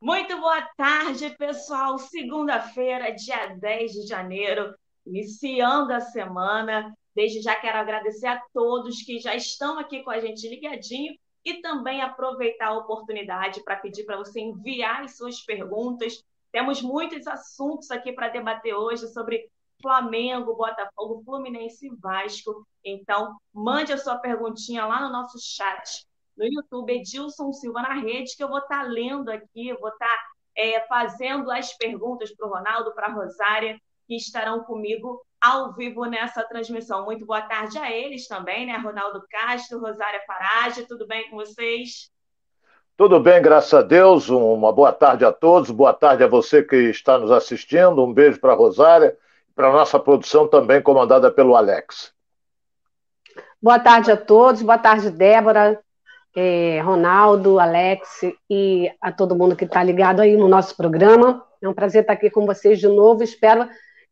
Muito boa tarde, pessoal. Segunda-feira, dia 10 de janeiro, iniciando a semana. Desde já quero agradecer a todos que já estão aqui com a gente ligadinho e também aproveitar a oportunidade para pedir para você enviar as suas perguntas. Temos muitos assuntos aqui para debater hoje sobre Flamengo, Botafogo, Fluminense e Vasco. Então, mande a sua perguntinha lá no nosso chat no YouTube, Edilson Silva na rede, que eu vou estar tá lendo aqui, vou estar tá, é, fazendo as perguntas para o Ronaldo, para a Rosária, que estarão comigo ao vivo nessa transmissão. Muito boa tarde a eles também, né? Ronaldo Castro, Rosária Farage, tudo bem com vocês? Tudo bem, graças a Deus. Uma boa tarde a todos. Boa tarde a você que está nos assistindo. Um beijo para a Rosária e para a nossa produção também comandada pelo Alex. Boa tarde a todos. Boa tarde, Débora é, Ronaldo, Alex e a todo mundo que está ligado aí no nosso programa. É um prazer estar aqui com vocês de novo. Espero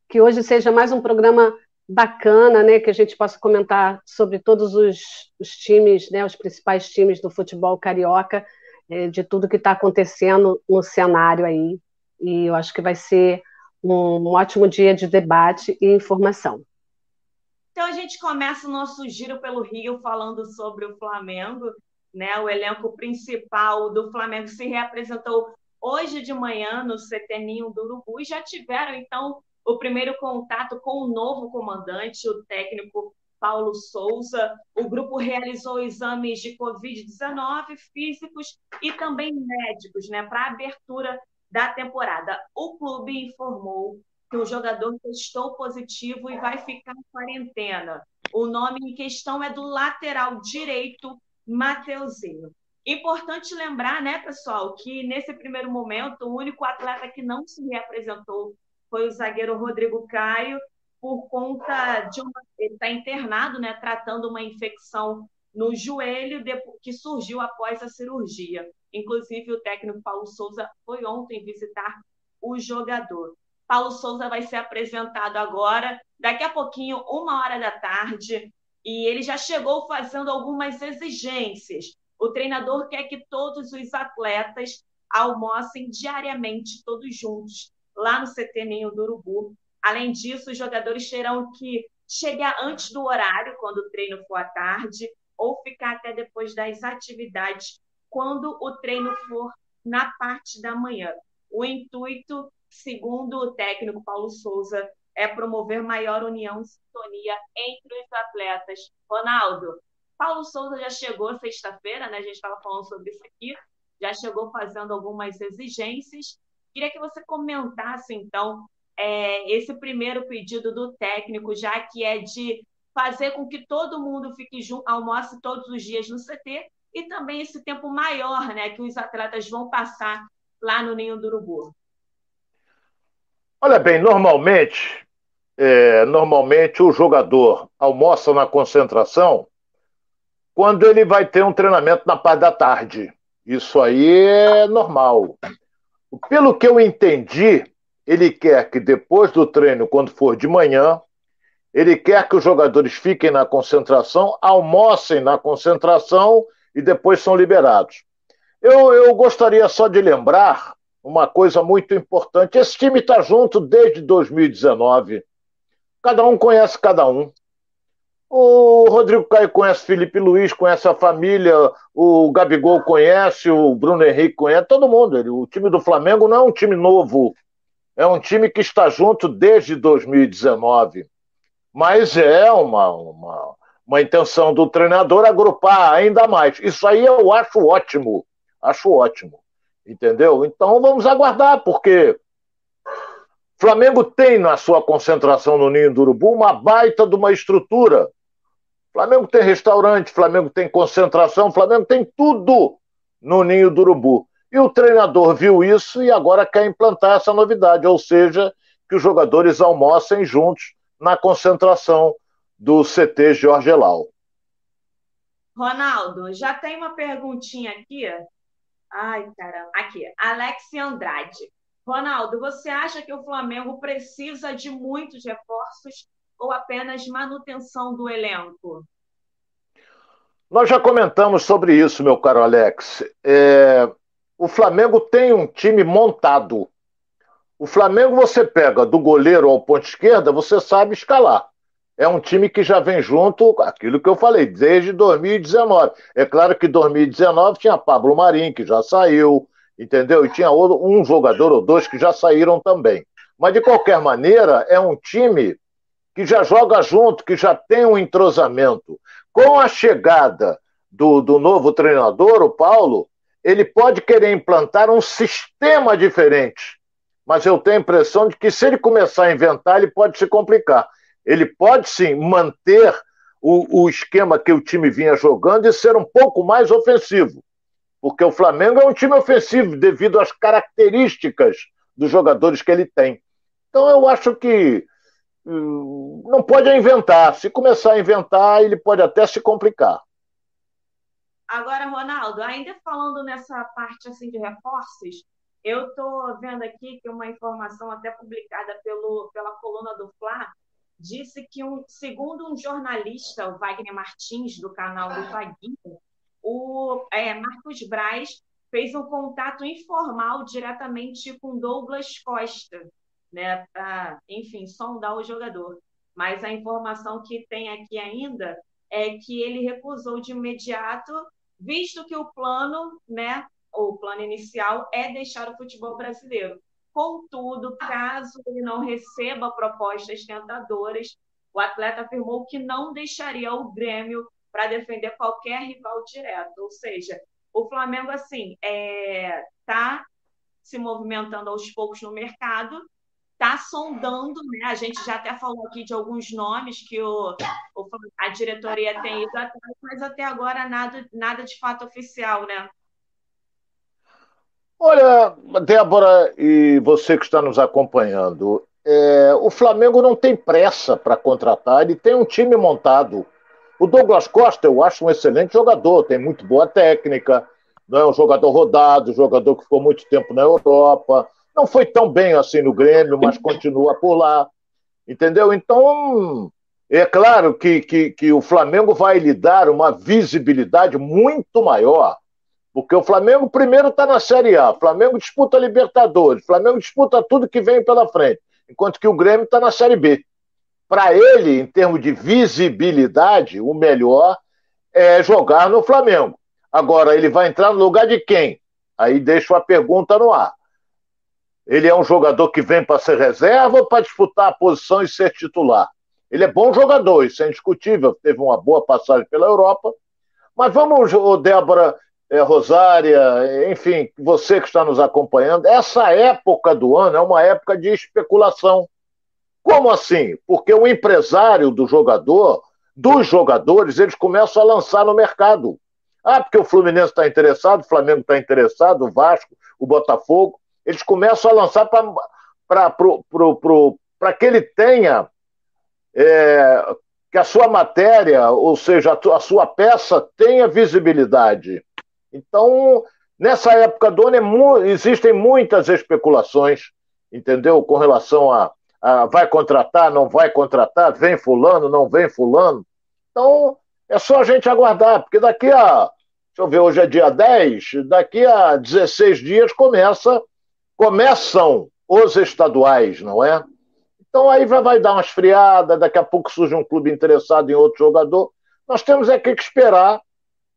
que hoje seja mais um programa bacana, né, que a gente possa comentar sobre todos os, os times, né, os principais times do futebol carioca, é, de tudo que está acontecendo no cenário aí. E eu acho que vai ser um, um ótimo dia de debate e informação. Então a gente começa o nosso giro pelo Rio falando sobre o Flamengo né? O elenco principal do Flamengo se reapresentou hoje de manhã no CT do Urubu e já tiveram, então, o primeiro contato com o novo comandante, o técnico Paulo Souza. O grupo realizou exames de Covid-19 físicos e também médicos né, para a abertura da temporada. O clube informou que o jogador testou positivo e vai ficar em quarentena. O nome em questão é do lateral direito Mateuzinho. Importante lembrar, né, pessoal, que nesse primeiro momento o único atleta que não se reapresentou foi o zagueiro Rodrigo Caio, por conta de uma. Ele está internado, né, tratando uma infecção no joelho que surgiu após a cirurgia. Inclusive, o técnico Paulo Souza foi ontem visitar o jogador. Paulo Souza vai ser apresentado agora, daqui a pouquinho, uma hora da tarde, e ele já chegou fazendo algumas exigências. O treinador quer que todos os atletas almocem diariamente, todos juntos, lá no CT Ninho do Urubu. Além disso, os jogadores terão que chegar antes do horário, quando o treino for à tarde, ou ficar até depois das atividades, quando o treino for na parte da manhã. O intuito, segundo o técnico Paulo Souza, é promover maior união e sintonia entre os atletas. Ronaldo, Paulo Souza já chegou sexta-feira, né? A gente estava falando sobre isso aqui, já chegou fazendo algumas exigências. Queria que você comentasse, então, é, esse primeiro pedido do técnico, já que é de fazer com que todo mundo fique junto, almoce todos os dias no CT, e também esse tempo maior né, que os atletas vão passar lá no Ninho do Urubu. Olha bem, normalmente é, normalmente o jogador almoça na concentração quando ele vai ter um treinamento na parte da tarde. Isso aí é normal. Pelo que eu entendi, ele quer que depois do treino, quando for de manhã, ele quer que os jogadores fiquem na concentração, almocem na concentração e depois são liberados. Eu, eu gostaria só de lembrar uma coisa muito importante: esse time está junto desde 2019. Cada um conhece cada um. O Rodrigo Caio conhece Felipe Luiz, conhece a família, o Gabigol conhece, o Bruno Henrique conhece, todo mundo. O time do Flamengo não é um time novo, é um time que está junto desde 2019. Mas é uma, uma, uma intenção do treinador agrupar ainda mais. Isso aí eu acho ótimo. Acho ótimo. Entendeu? Então vamos aguardar, porque Flamengo tem na sua concentração no Ninho do Urubu uma baita de uma estrutura. Flamengo tem restaurante, Flamengo tem concentração, Flamengo tem tudo no Ninho do Urubu. E o treinador viu isso e agora quer implantar essa novidade, ou seja, que os jogadores almocem juntos na concentração do CT Jorge Elau. Ronaldo, já tem uma perguntinha aqui. Ai, caramba. Aqui, Alex Andrade. Ronaldo, você acha que o Flamengo precisa de muitos reforços ou apenas manutenção do elenco? Nós já comentamos sobre isso, meu caro Alex. É, o Flamengo tem um time montado. O Flamengo você pega do goleiro ao ponto esquerda, você sabe escalar. É um time que já vem junto, aquilo que eu falei, desde 2019. É claro que 2019 tinha Pablo Marim, que já saiu, entendeu? E tinha um jogador ou dois que já saíram também. Mas, de qualquer maneira, é um time que já joga junto, que já tem um entrosamento. Com a chegada do, do novo treinador, o Paulo, ele pode querer implantar um sistema diferente. Mas eu tenho a impressão de que se ele começar a inventar, ele pode se complicar. Ele pode sim manter o, o esquema que o time vinha jogando e ser um pouco mais ofensivo. Porque o Flamengo é um time ofensivo devido às características dos jogadores que ele tem. Então eu acho que hum, não pode inventar. Se começar a inventar, ele pode até se complicar. Agora, Ronaldo, ainda falando nessa parte assim de reforços, eu estou vendo aqui que uma informação até publicada pelo, pela coluna do Fla disse que, um, segundo um jornalista, o Wagner Martins, do canal do Vaguinho, o é, Marcos Braz fez um contato informal diretamente com Douglas Costa, né, para, enfim, sondar o jogador. Mas a informação que tem aqui ainda é que ele recusou de imediato visto que o plano, né, o plano inicial é deixar o futebol brasileiro. Contudo, caso ele não receba propostas tentadoras, o atleta afirmou que não deixaria o Grêmio para defender qualquer rival direto. Ou seja, o Flamengo, assim, está é, tá se movimentando aos poucos no mercado, está sondando, né? A gente já até falou aqui de alguns nomes que o, o a diretoria tem ido atrás, mas até agora nada, nada de fato oficial, né? Olha, Débora e você que está nos acompanhando, é, o Flamengo não tem pressa para contratar, ele tem um time montado. O Douglas Costa eu acho um excelente jogador, tem muito boa técnica, não é um jogador rodado, jogador que ficou muito tempo na Europa, não foi tão bem assim no Grêmio, mas continua por lá. Entendeu? Então, é claro que, que, que o Flamengo vai lhe dar uma visibilidade muito maior. Porque o Flamengo primeiro está na Série A, o Flamengo disputa Libertadores, o Flamengo disputa tudo que vem pela frente, enquanto que o Grêmio está na Série B. Para ele, em termos de visibilidade, o melhor é jogar no Flamengo. Agora, ele vai entrar no lugar de quem? Aí deixo a pergunta no ar. Ele é um jogador que vem para ser reserva ou para disputar a posição e ser titular? Ele é bom jogador, isso é indiscutível, teve uma boa passagem pela Europa. Mas vamos, Débora, é, Rosária, enfim, você que está nos acompanhando, essa época do ano é uma época de especulação. Como assim? Porque o empresário do jogador, dos jogadores, eles começam a lançar no mercado. Ah, porque o Fluminense está interessado, o Flamengo está interessado, o Vasco, o Botafogo eles começam a lançar para que ele tenha é, que a sua matéria, ou seja, a, sua peça tenha visibilidade. Então, nessa época do ano, é mu existem muitas especulações, entendeu? Com relação a, a vai contratar, não vai contratar, vem fulano, não vem fulano. Então, é só a gente aguardar, porque daqui a, deixa eu ver, hoje é dia 10, daqui a 16 dias começa começam os estaduais, não é? Então aí vai, vai dar uma esfriada, daqui a pouco surge um clube interessado em outro jogador. Nós temos é que esperar,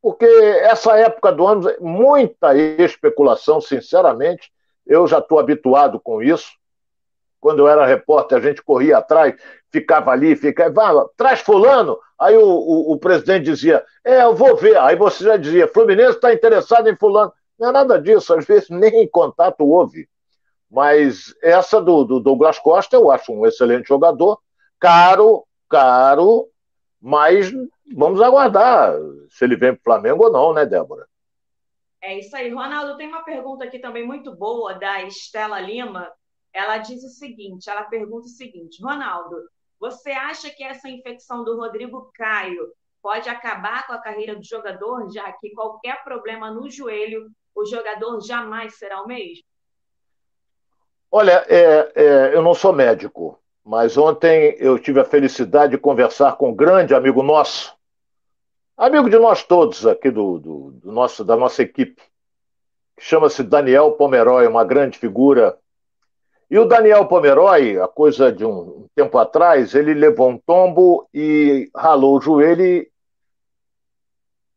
porque essa época do ano, muita especulação, sinceramente, eu já estou habituado com isso. Quando eu era repórter, a gente corria atrás, ficava ali, ficava, traz fulano. Aí o, o, o, presidente dizia, é, eu vou ver. Aí você já dizia, Fluminense está interessado em fulano. Não é nada disso, às vezes nem contato houve. Mas essa do, do Douglas Costa eu acho um excelente jogador, caro, caro, mas vamos aguardar se ele vem para o Flamengo ou não, né, Débora? É isso aí. Ronaldo, tem uma pergunta aqui também muito boa da Estela Lima. Ela diz o seguinte: ela pergunta o seguinte, Ronaldo, você acha que essa infecção do Rodrigo Caio pode acabar com a carreira do jogador, já que qualquer problema no joelho o jogador jamais será o mesmo? Olha, é, é, eu não sou médico, mas ontem eu tive a felicidade de conversar com um grande amigo nosso, amigo de nós todos aqui do, do, do nosso, da nossa equipe, que chama-se Daniel Pomeroy, uma grande figura. E o Daniel Pomeroy, a coisa de um tempo atrás, ele levou um tombo e ralou o joelho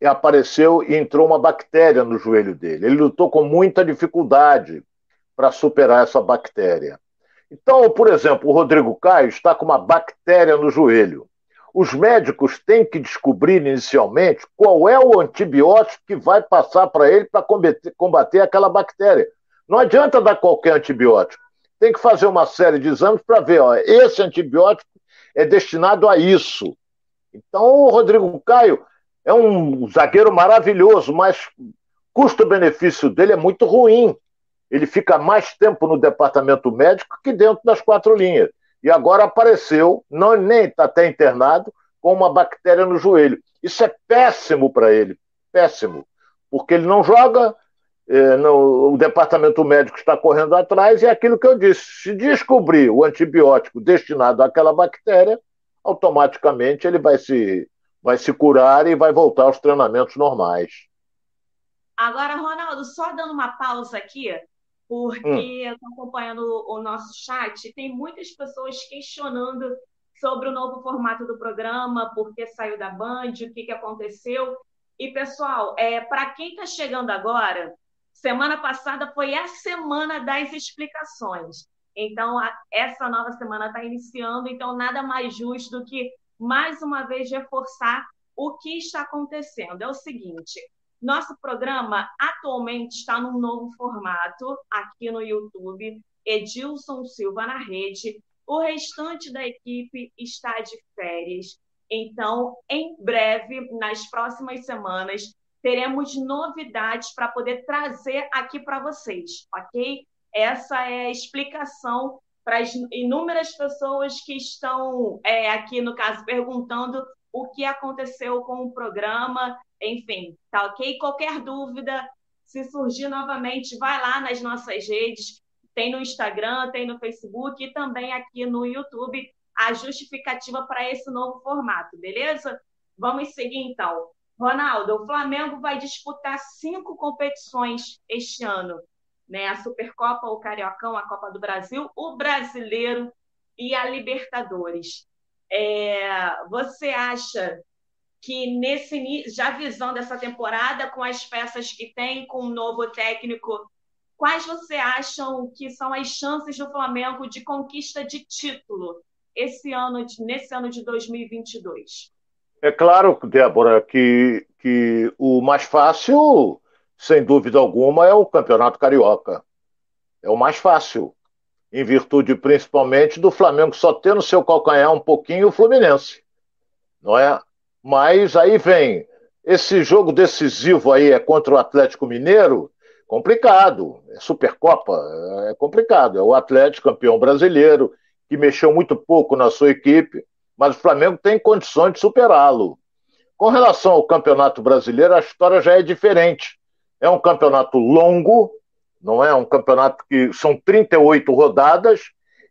e apareceu e entrou uma bactéria no joelho dele. Ele lutou com muita dificuldade para superar essa bactéria. Então, por exemplo, o Rodrigo Caio está com uma bactéria no joelho. Os médicos têm que descobrir inicialmente qual é o antibiótico que vai passar para ele para combater, combater aquela bactéria. Não adianta dar qualquer antibiótico. Tem que fazer uma série de exames para ver, ó, esse antibiótico é destinado a isso. Então, o Rodrigo Caio é um zagueiro maravilhoso, mas custo-benefício dele é muito ruim ele fica mais tempo no departamento médico que dentro das quatro linhas. E agora apareceu, não nem está até internado, com uma bactéria no joelho. Isso é péssimo para ele, péssimo, porque ele não joga, é, não, o departamento médico está correndo atrás, e é aquilo que eu disse: se descobrir o antibiótico destinado àquela bactéria, automaticamente ele vai se, vai se curar e vai voltar aos treinamentos normais. Agora, Ronaldo, só dando uma pausa aqui, porque hum. eu estou acompanhando o nosso chat, tem muitas pessoas questionando sobre o novo formato do programa, por que saiu da Band, o que, que aconteceu. E, pessoal, é, para quem está chegando agora, semana passada foi a semana das explicações. Então, a, essa nova semana está iniciando, então nada mais justo do que, mais uma vez, reforçar o que está acontecendo. É o seguinte: nosso programa atualmente está num novo formato aqui no YouTube, Edilson Silva na rede. O restante da equipe está de férias. Então, em breve, nas próximas semanas, teremos novidades para poder trazer aqui para vocês, ok? Essa é a explicação para as inúmeras pessoas que estão é, aqui, no caso, perguntando o que aconteceu com o programa enfim, tá ok? Qualquer dúvida, se surgir novamente, vai lá nas nossas redes, tem no Instagram, tem no Facebook e também aqui no YouTube a justificativa para esse novo formato, beleza? Vamos seguir então. Ronaldo, o Flamengo vai disputar cinco competições este ano, né? A Supercopa, o Cariocão, a Copa do Brasil, o Brasileiro e a Libertadores. É, você acha que nesse já visão dessa temporada, com as peças que tem, com o um novo técnico, quais você acham que são as chances do Flamengo de conquista de título esse ano, nesse ano de 2022? É claro, Débora, que, que o mais fácil, sem dúvida alguma, é o Campeonato Carioca. É o mais fácil, em virtude principalmente do Flamengo só ter no seu calcanhar um pouquinho o Fluminense. Não é? Mas aí vem esse jogo decisivo aí é contra o Atlético Mineiro, complicado. É Supercopa, é complicado. É o Atlético campeão brasileiro que mexeu muito pouco na sua equipe, mas o Flamengo tem condições de superá-lo. Com relação ao Campeonato Brasileiro, a história já é diferente. É um campeonato longo, não é um campeonato que são 38 rodadas,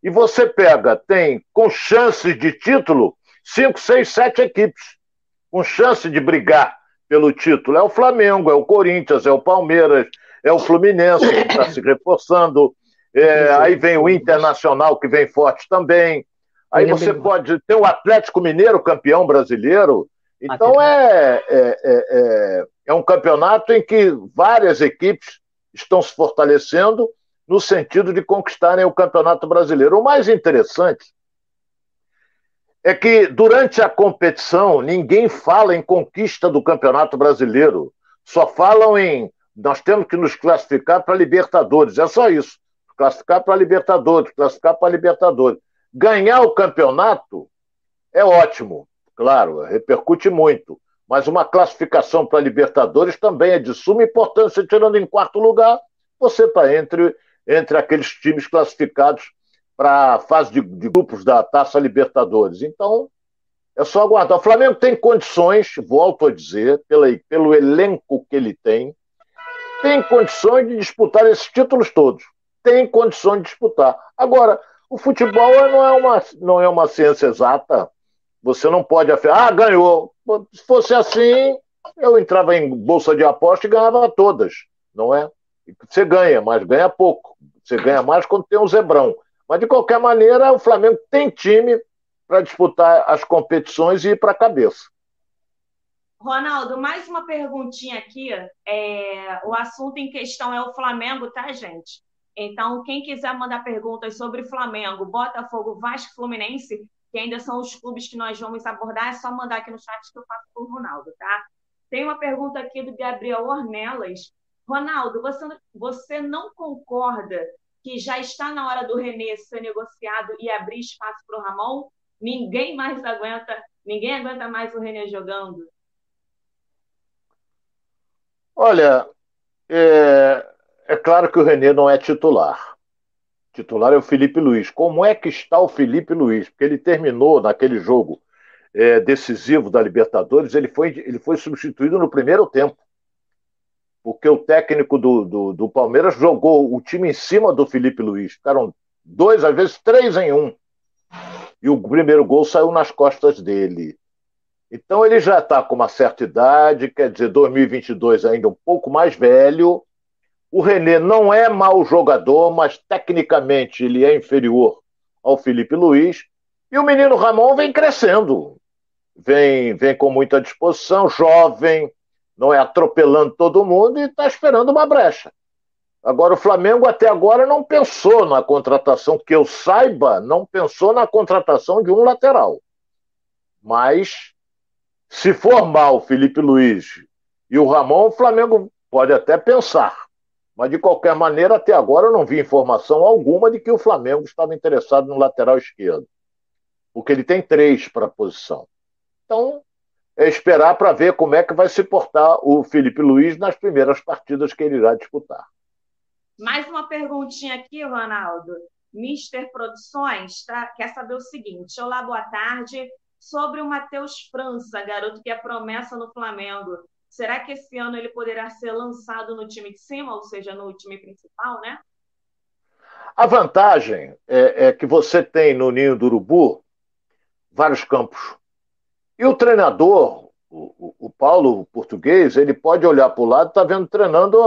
e você pega, tem com chances de título, 5, 6, 7 equipes com chance de brigar pelo título é o Flamengo, é o Corinthians, é o Palmeiras, é o Fluminense que está se reforçando. É, aí vem o Internacional que vem forte também. Aí você pode ter o Atlético Mineiro campeão brasileiro. Então é, é, é, é um campeonato em que várias equipes estão se fortalecendo no sentido de conquistarem o campeonato brasileiro. O mais interessante é que durante a competição ninguém fala em conquista do Campeonato Brasileiro. Só falam em nós temos que nos classificar para Libertadores. É só isso. Classificar para Libertadores, classificar para Libertadores. Ganhar o campeonato é ótimo, claro, repercute muito. Mas uma classificação para Libertadores também é de suma importância. Tirando em quarto lugar, você está entre, entre aqueles times classificados para a fase de, de, grupos da Taça Libertadores. Então, é só aguardar. O Flamengo tem condições, volto a dizer, pela, pelo elenco que ele tem, tem condições de disputar esses títulos todos. Tem condições de disputar. Agora, o futebol não é uma, não é uma ciência exata. Você não pode afirmar, ah, ganhou. Se fosse assim, eu entrava em bolsa de aposta e ganhava todas, não é? Você ganha, mas ganha pouco. Você ganha mais quando tem um zebrão. Mas, de qualquer maneira, o Flamengo tem time para disputar as competições e ir para a cabeça. Ronaldo, mais uma perguntinha aqui. É, o assunto em questão é o Flamengo, tá, gente? Então, quem quiser mandar perguntas sobre Flamengo, Botafogo, Vasco, Fluminense, que ainda são os clubes que nós vamos abordar, é só mandar aqui no chat que eu faço para o Ronaldo, tá? Tem uma pergunta aqui do Gabriel Ornelas. Ronaldo, você, você não concorda que já está na hora do René ser negociado e abrir espaço para o Ramon? Ninguém mais aguenta, ninguém aguenta mais o René jogando. Olha, é, é claro que o Renê não é titular. Titular é o Felipe Luiz. Como é que está o Felipe Luiz? Porque ele terminou naquele jogo é, decisivo da Libertadores, ele foi, ele foi substituído no primeiro tempo. Porque o técnico do, do, do Palmeiras jogou o time em cima do Felipe Luiz. Ficaram dois, às vezes três em um. E o primeiro gol saiu nas costas dele. Então ele já está com uma certa idade, quer dizer, 2022 ainda um pouco mais velho. O René não é mau jogador, mas tecnicamente ele é inferior ao Felipe Luiz. E o menino Ramon vem crescendo, vem, vem com muita disposição, jovem, não é atropelando todo mundo e está esperando uma brecha. Agora, o Flamengo até agora não pensou na contratação, que eu saiba, não pensou na contratação de um lateral. Mas se for mal Felipe Luiz e o Ramon, o Flamengo pode até pensar. Mas, de qualquer maneira, até agora eu não vi informação alguma de que o Flamengo estava interessado no lateral esquerdo. Porque ele tem três para a posição. Então, é esperar para ver como é que vai se portar o Felipe Luiz nas primeiras partidas que ele irá disputar. Mais uma perguntinha aqui, Ronaldo. Mister Produções tá, quer saber o seguinte: Olá, boa tarde sobre o Matheus França, garoto que é promessa no Flamengo. Será que esse ano ele poderá ser lançado no time de cima, ou seja, no time principal, né? A vantagem é, é que você tem no Ninho do Urubu vários campos. E o treinador, o, o, Paulo o português, ele pode olhar para o lado está vendo treinando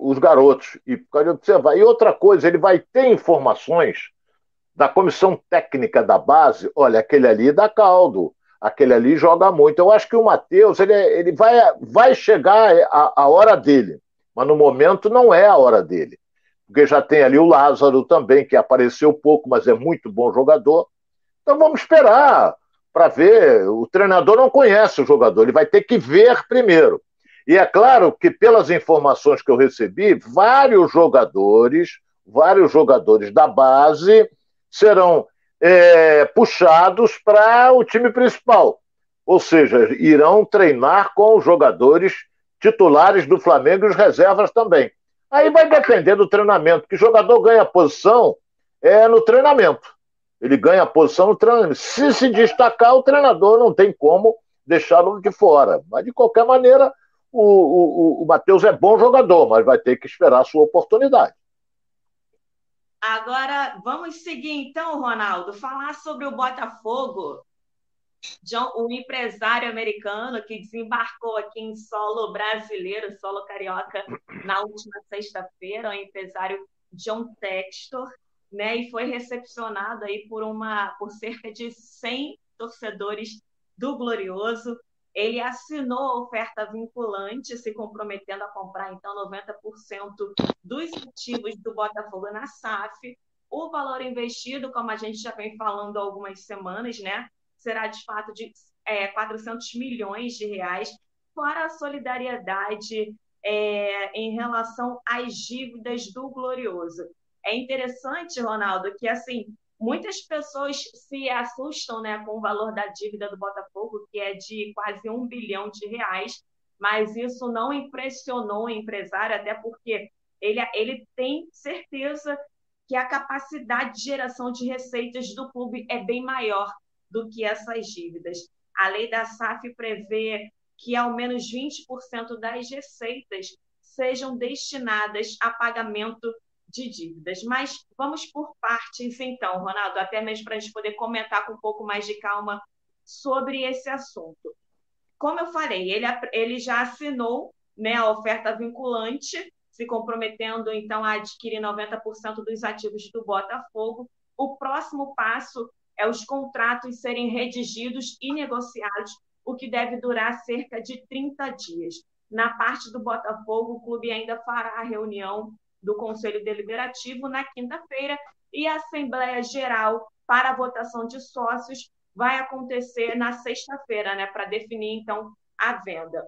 os garotos e pode observar. E outra coisa, ele vai ter informações da comissão técnica da base, olha, aquele ali dá caldo, aquele ali joga muito. Eu acho que o Matheus, ele, ele vai, vai chegar a, a hora dele, mas no momento não é a hora dele. Porque já tem ali o Lázaro também, que apareceu pouco, mas é muito bom jogador. Então vamos esperar para ver. O treinador não conhece o jogador, ele vai ter que ver primeiro. E é claro que, pelas informações que eu recebi, vários jogadores, vários jogadores da base serão é, puxados para o time principal. Ou seja, irão treinar com os jogadores titulares do Flamengo e os reservas também. Aí vai depender do treinamento, que jogador ganha posição é no treinamento. Ele ganha posição no treinamento. Se se destacar, o treinador não tem como deixá-lo de fora. Mas, de qualquer maneira, o, o, o Matheus é bom jogador, mas vai ter que esperar a sua oportunidade. Agora, vamos seguir então, Ronaldo, falar sobre o Botafogo. John, um empresário americano que desembarcou aqui em solo brasileiro, solo carioca, na última sexta-feira, o empresário John Textor, né, e foi recepcionado aí por uma por cerca de 100 torcedores do Glorioso. Ele assinou a oferta vinculante, se comprometendo a comprar, então, 90% dos ativos do Botafogo na SAF. O valor investido, como a gente já vem falando há algumas semanas, né, será de fato de é, 400 milhões de reais, para a solidariedade é, em relação às dívidas do Glorioso. É interessante, Ronaldo, que assim Muitas pessoas se assustam né, com o valor da dívida do Botafogo, que é de quase um bilhão de reais, mas isso não impressionou o empresário, até porque ele, ele tem certeza que a capacidade de geração de receitas do clube é bem maior do que essas dívidas. A lei da SAF prevê que ao menos 20% das receitas sejam destinadas a pagamento de dívidas. Mas vamos por partes, então, Ronaldo, até mesmo para a gente poder comentar com um pouco mais de calma sobre esse assunto. Como eu falei, ele, ele já assinou né, a oferta vinculante, se comprometendo então a adquirir 90% dos ativos do Botafogo. O próximo passo é os contratos serem redigidos e negociados, o que deve durar cerca de 30 dias. Na parte do Botafogo, o clube ainda fará a reunião do Conselho Deliberativo na quinta-feira e a Assembleia Geral para a votação de sócios vai acontecer na sexta-feira, né, para definir então a venda.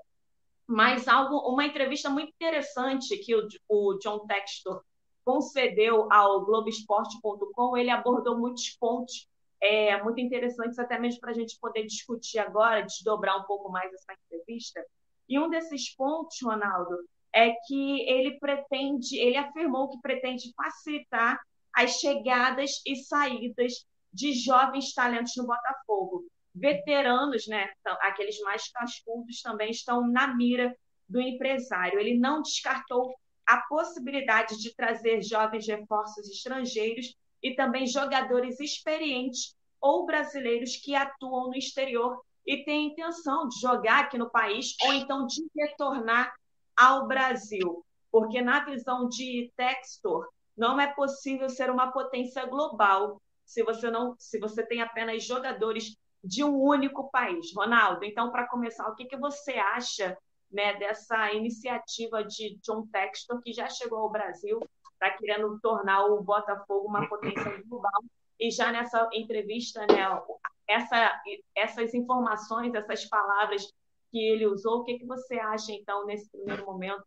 Mas algo, uma entrevista muito interessante que o, o John Textor concedeu ao Globoesporte.com, ele abordou muitos pontos é, muito interessantes, até mesmo para a gente poder discutir agora, desdobrar um pouco mais essa entrevista. E um desses pontos, Ronaldo, é que ele pretende, ele afirmou que pretende facilitar as chegadas e saídas de jovens talentos no Botafogo. Veteranos, né, aqueles mais cascudos, também estão na mira do empresário. Ele não descartou a possibilidade de trazer jovens reforços estrangeiros e também jogadores experientes ou brasileiros que atuam no exterior e têm intenção de jogar aqui no país ou então de retornar ao Brasil. Porque, na visão de Textor, não é possível ser uma potência global se você não, se você tem apenas jogadores de um único país. Ronaldo, então para começar, o que, que você acha né, dessa iniciativa de John Textor que já chegou ao Brasil, está querendo tornar o Botafogo uma potência global e já nessa entrevista, né, essa, essas informações, essas palavras que ele usou, o que, que você acha então nesse primeiro momento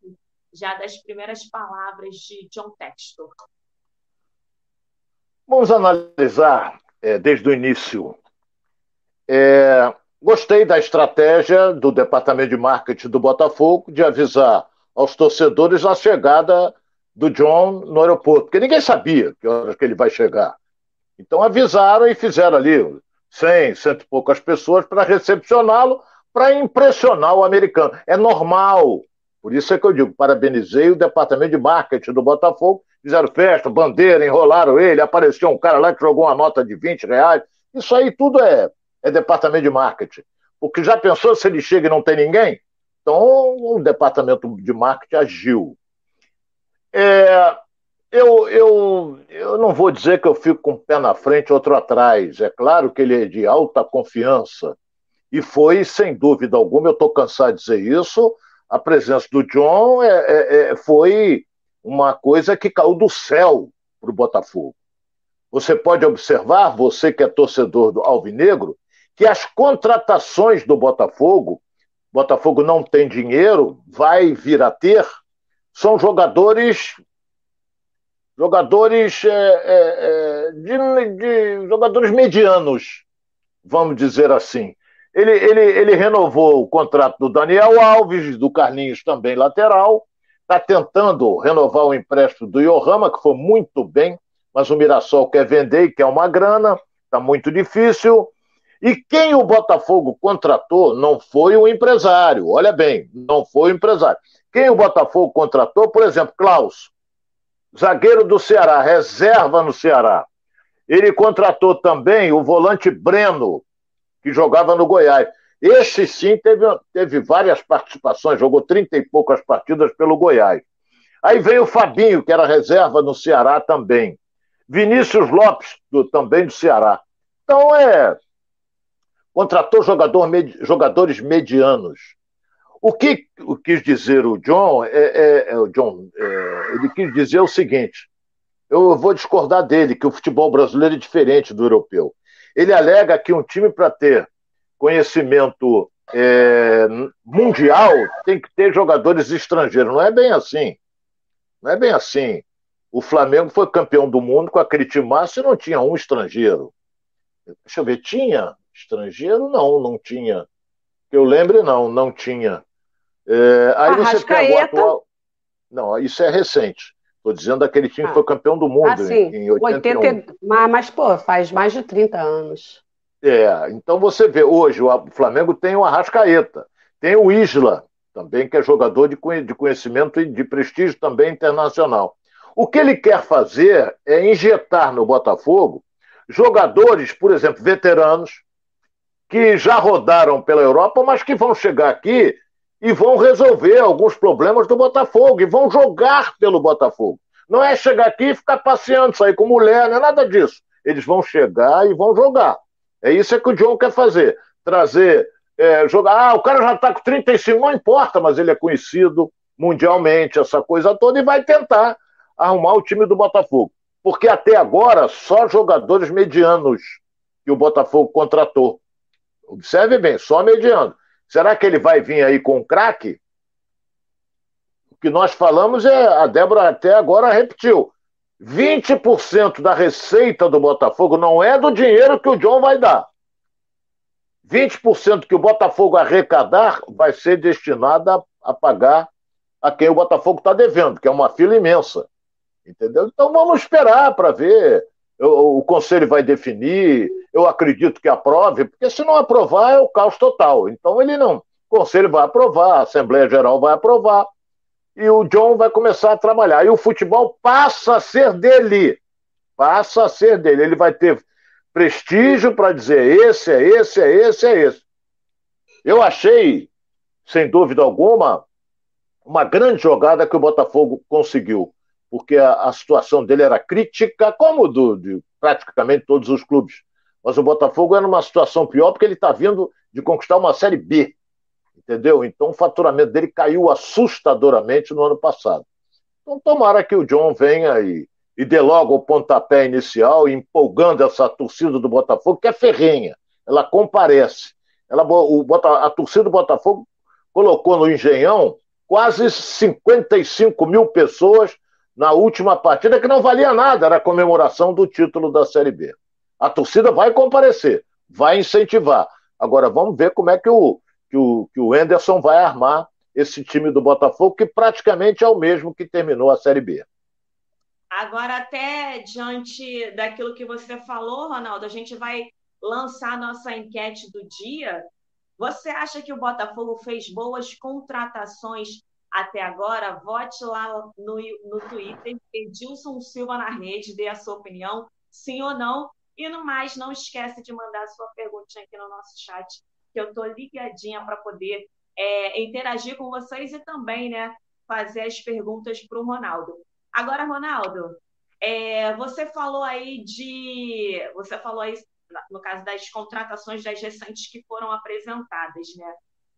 já das primeiras palavras de John Textor? Vamos analisar é, desde o início. É, gostei da estratégia do departamento de marketing do Botafogo de avisar aos torcedores a chegada do John no aeroporto, porque ninguém sabia que horas que ele vai chegar. Então avisaram e fizeram ali 100, cento e poucas pessoas para recepcioná-lo, para impressionar o americano. É normal. Por isso é que eu digo, parabenizei o departamento de marketing do Botafogo fizeram festa, bandeira, enrolaram ele, apareceu um cara lá que jogou uma nota de 20 reais. Isso aí tudo é, é departamento de marketing. Porque já pensou se ele chega e não tem ninguém? Então o departamento de marketing agiu. É, eu, eu, eu não vou dizer que eu fico com um pé na frente e outro atrás. É claro que ele é de alta confiança. E foi, sem dúvida alguma, eu estou cansado de dizer isso, a presença do John é, é, é foi uma coisa que caiu do céu para o Botafogo. Você pode observar, você que é torcedor do Alvinegro, que as contratações do Botafogo, Botafogo não tem dinheiro, vai vir a ter, são jogadores jogadores é, é, é de, de, jogadores medianos, vamos dizer assim. Ele, ele, ele renovou o contrato do Daniel Alves, do Carlinhos também lateral, está tentando renovar o empréstimo do Yohama, que foi muito bem, mas o Mirassol quer vender e quer uma grana, está muito difícil. E quem o Botafogo contratou não foi o empresário, olha bem, não foi o empresário. Quem o Botafogo contratou, por exemplo, Klaus, zagueiro do Ceará, reserva no Ceará. Ele contratou também o volante Breno, que jogava no Goiás. Esse sim teve, teve várias participações, jogou 30 e poucas partidas pelo Goiás. Aí veio o Fabinho, que era reserva no Ceará também. Vinícius Lopes, do, também do Ceará. Então é. Contratou jogador, jogadores medianos. O que o quis dizer o John, é, é, é o John é, ele quis dizer o seguinte: eu vou discordar dele, que o futebol brasileiro é diferente do europeu. Ele alega que um time para ter conhecimento é, mundial, tem que ter jogadores estrangeiros. Não é bem assim. Não é bem assim. O Flamengo foi campeão do mundo com aquele timaço e não tinha um estrangeiro. Deixa eu ver, tinha estrangeiro? Não, não tinha. Que eu lembre, não, não tinha. É, aí você pega o atual. Não, isso é recente. Estou dizendo daquele time ah. que foi campeão do mundo ah, em, em 81. 80, mas, pô, faz mais de 30 anos. É, então você vê, hoje o Flamengo tem o Arrascaeta, tem o Isla, também que é jogador de conhecimento e de prestígio também internacional. O que ele quer fazer é injetar no Botafogo jogadores, por exemplo, veteranos, que já rodaram pela Europa, mas que vão chegar aqui e vão resolver alguns problemas do Botafogo e vão jogar pelo Botafogo. Não é chegar aqui e ficar passeando, sair com mulher, não é nada disso. Eles vão chegar e vão jogar. É isso que o John quer fazer. Trazer, é, jogar. Ah, o cara já está com 35, não importa, mas ele é conhecido mundialmente, essa coisa toda, e vai tentar arrumar o time do Botafogo. Porque até agora, só jogadores medianos que o Botafogo contratou. Observe bem, só mediano. Será que ele vai vir aí com um craque? O que nós falamos é, a Débora até agora repetiu, 20% da receita do Botafogo não é do dinheiro que o John vai dar. 20% que o Botafogo arrecadar vai ser destinado a, a pagar a quem o Botafogo está devendo, que é uma fila imensa. Entendeu? Então vamos esperar para ver. O, o conselho vai definir. Eu acredito que aprove, porque se não aprovar é o caos total. Então ele não. O conselho vai aprovar, a Assembleia Geral vai aprovar e o John vai começar a trabalhar. E o futebol passa a ser dele. Passa a ser dele. Ele vai ter prestígio para dizer esse é esse, é esse, é esse. Eu achei, sem dúvida alguma, uma grande jogada que o Botafogo conseguiu, porque a, a situação dele era crítica, como do, de praticamente todos os clubes. Mas o Botafogo era numa situação pior porque ele está vindo de conquistar uma Série B entendeu? Então o faturamento dele caiu assustadoramente no ano passado. Então tomara que o John venha e, e dê logo o pontapé inicial, empolgando essa torcida do Botafogo, que é ferrenha, ela comparece. Ela, o, a torcida do Botafogo colocou no Engenhão quase 55 mil pessoas na última partida, que não valia nada, era a comemoração do título da Série B. A torcida vai comparecer, vai incentivar. Agora vamos ver como é que o, que o, que o Anderson vai armar esse time do Botafogo, que praticamente é o mesmo que terminou a Série B. Agora, até diante daquilo que você falou, Ronaldo, a gente vai lançar nossa enquete do dia. Você acha que o Botafogo fez boas contratações até agora? Vote lá no, no Twitter, Edilson Silva na rede, dê a sua opinião, sim ou não. E no mais, não esquece de mandar a sua perguntinha aqui no nosso chat que eu estou ligadinha para poder é, interagir com vocês e também né, fazer as perguntas para o Ronaldo. Agora, Ronaldo, é, você falou aí de. Você falou aí, no caso das contratações das recentes que foram apresentadas, né?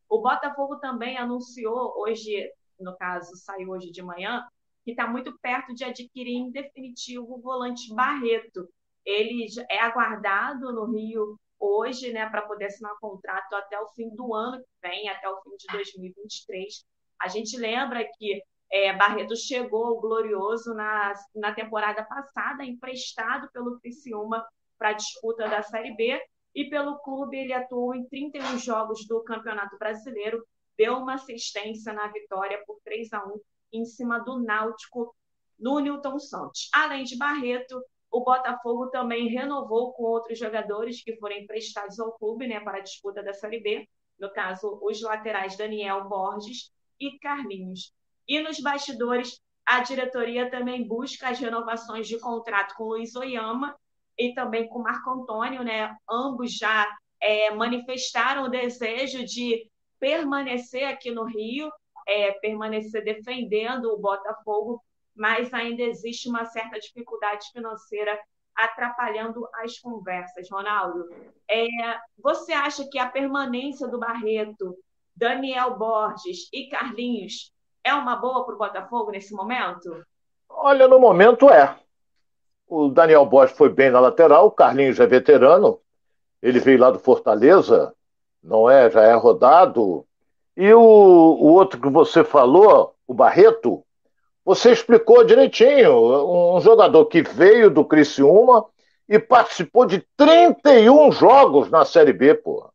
O Botafogo também anunciou hoje, no caso, saiu hoje de manhã, que está muito perto de adquirir em definitivo o volante Barreto. Ele é aguardado no Rio hoje, né, para poder assinar contrato até o fim do ano que vem, até o fim de 2023. A gente lembra que é, Barreto chegou Glorioso na, na temporada passada, emprestado pelo Criciúma para a disputa da Série B, e pelo clube ele atuou em 31 jogos do Campeonato Brasileiro, deu uma assistência na vitória por 3 a 1 em cima do Náutico no Newton Santos. Além de Barreto, o Botafogo também renovou com outros jogadores que foram emprestados ao clube né, para a disputa da Série B, no caso, os laterais Daniel Borges e Carlinhos. E nos bastidores, a diretoria também busca as renovações de contrato com Luiz Oyama e também com Marco Antônio, né? Ambos já é, manifestaram o desejo de permanecer aqui no Rio, é, permanecer defendendo o Botafogo mas ainda existe uma certa dificuldade financeira atrapalhando as conversas. Ronaldo, é, você acha que a permanência do Barreto, Daniel Borges e Carlinhos é uma boa para o Botafogo nesse momento? Olha, no momento é. O Daniel Borges foi bem na lateral, o Carlinhos é veterano, ele veio lá do Fortaleza, não é? Já é rodado. E o, o outro que você falou, o Barreto, você explicou direitinho. Um jogador que veio do Criciúma e participou de 31 jogos na Série B, porra.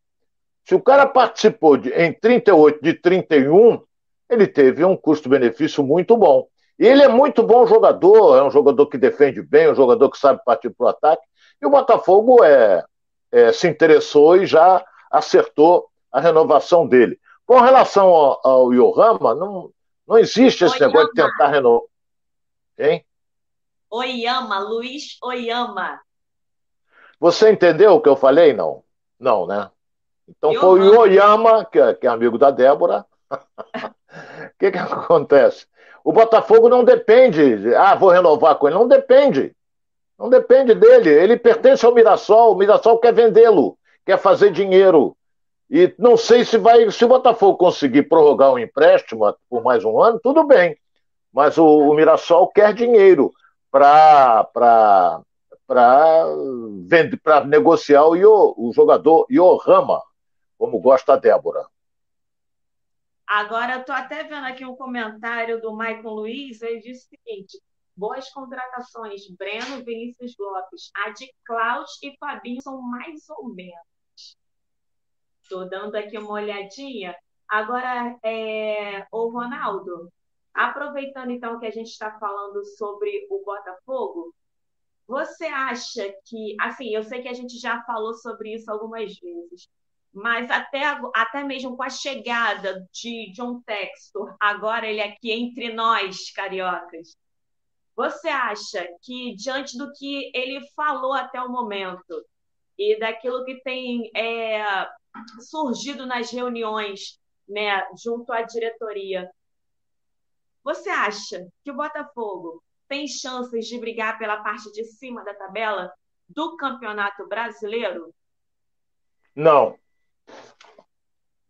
Se o cara participou de, em 38 de 31, ele teve um custo-benefício muito bom. E ele é muito bom jogador, é um jogador que defende bem, um jogador que sabe partir para o ataque. E o Botafogo é, é, se interessou e já acertou a renovação dele. Com relação ao, ao Yohama, não, não existe esse Oyama. negócio de tentar renovar. Hein? Oyama, Luiz Oyama. Você entendeu o que eu falei? Não. Não, né? Então foi o Oyama, que é, que é amigo da Débora, O que, que acontece? O Botafogo não depende, ah, vou renovar com ele. Não depende. Não depende dele. Ele pertence ao Mirassol. O Mirassol quer vendê-lo, quer fazer dinheiro. E não sei se vai, se o Botafogo conseguir prorrogar o um empréstimo por mais um ano, tudo bem. Mas o, o Mirassol quer dinheiro para para negociar o, o jogador Yohama, como gosta a Débora. Agora, estou até vendo aqui um comentário do Maicon Luiz, ele disse o seguinte: boas contratações, Breno, Vinícius Lopes, a de Klaus e Fabinho são mais ou menos. Estou dando aqui uma olhadinha. Agora, é, o Ronaldo, aproveitando então que a gente está falando sobre o Botafogo, você acha que, assim, eu sei que a gente já falou sobre isso algumas vezes, mas até, até mesmo com a chegada de John Textor, agora ele aqui entre nós, cariocas, você acha que, diante do que ele falou até o momento e daquilo que tem é, surgido nas reuniões né, junto à diretoria, você acha que o Botafogo tem chances de brigar pela parte de cima da tabela do Campeonato Brasileiro? Não.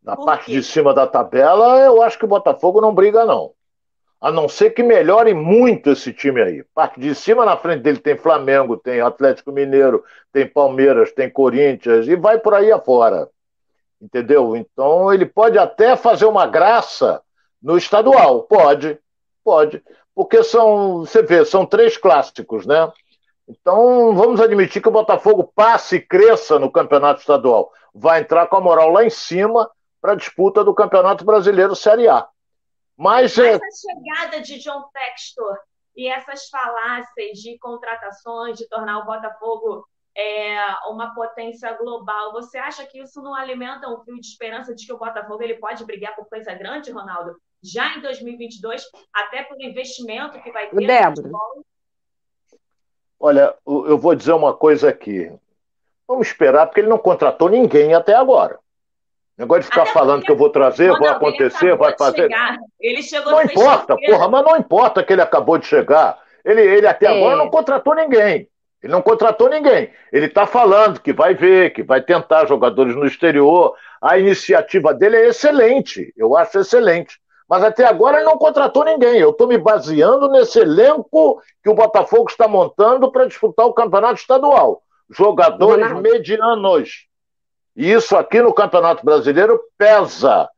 Na parte de cima da tabela, eu acho que o Botafogo não briga, não. A não ser que melhore muito esse time aí. Parte de cima, na frente dele tem Flamengo, tem Atlético Mineiro, tem Palmeiras, tem Corinthians e vai por aí afora. Entendeu? Então ele pode até fazer uma graça no estadual. Pode, pode porque são, você vê, são três clássicos, né? Então, vamos admitir que o Botafogo passe e cresça no campeonato estadual. Vai entrar com a moral lá em cima para a disputa do Campeonato Brasileiro Série A. Mas, Mas é... essa chegada de John Textor e essas falácias de contratações, de tornar o Botafogo é, uma potência global, você acha que isso não alimenta um fio de esperança de que o Botafogo ele pode brigar por coisa grande, Ronaldo? já em 2022, até pelo investimento que vai ter. Débora. Olha, eu vou dizer uma coisa aqui. Vamos esperar, porque ele não contratou ninguém até agora. Negócio de ficar até falando que eu vou trazer, vai acontecer, vai fazer. Chegar. Ele chegou Não importa, porra, mas não importa que ele acabou de chegar. Ele, ele até é. agora não contratou ninguém. Ele não contratou ninguém. Ele está falando que vai ver, que vai tentar jogadores no exterior. A iniciativa dele é excelente. Eu acho excelente. Mas até agora ele não contratou ninguém. Eu estou me baseando nesse elenco que o Botafogo está montando para disputar o campeonato estadual. Jogadores medianos. E isso aqui no Campeonato Brasileiro pesa.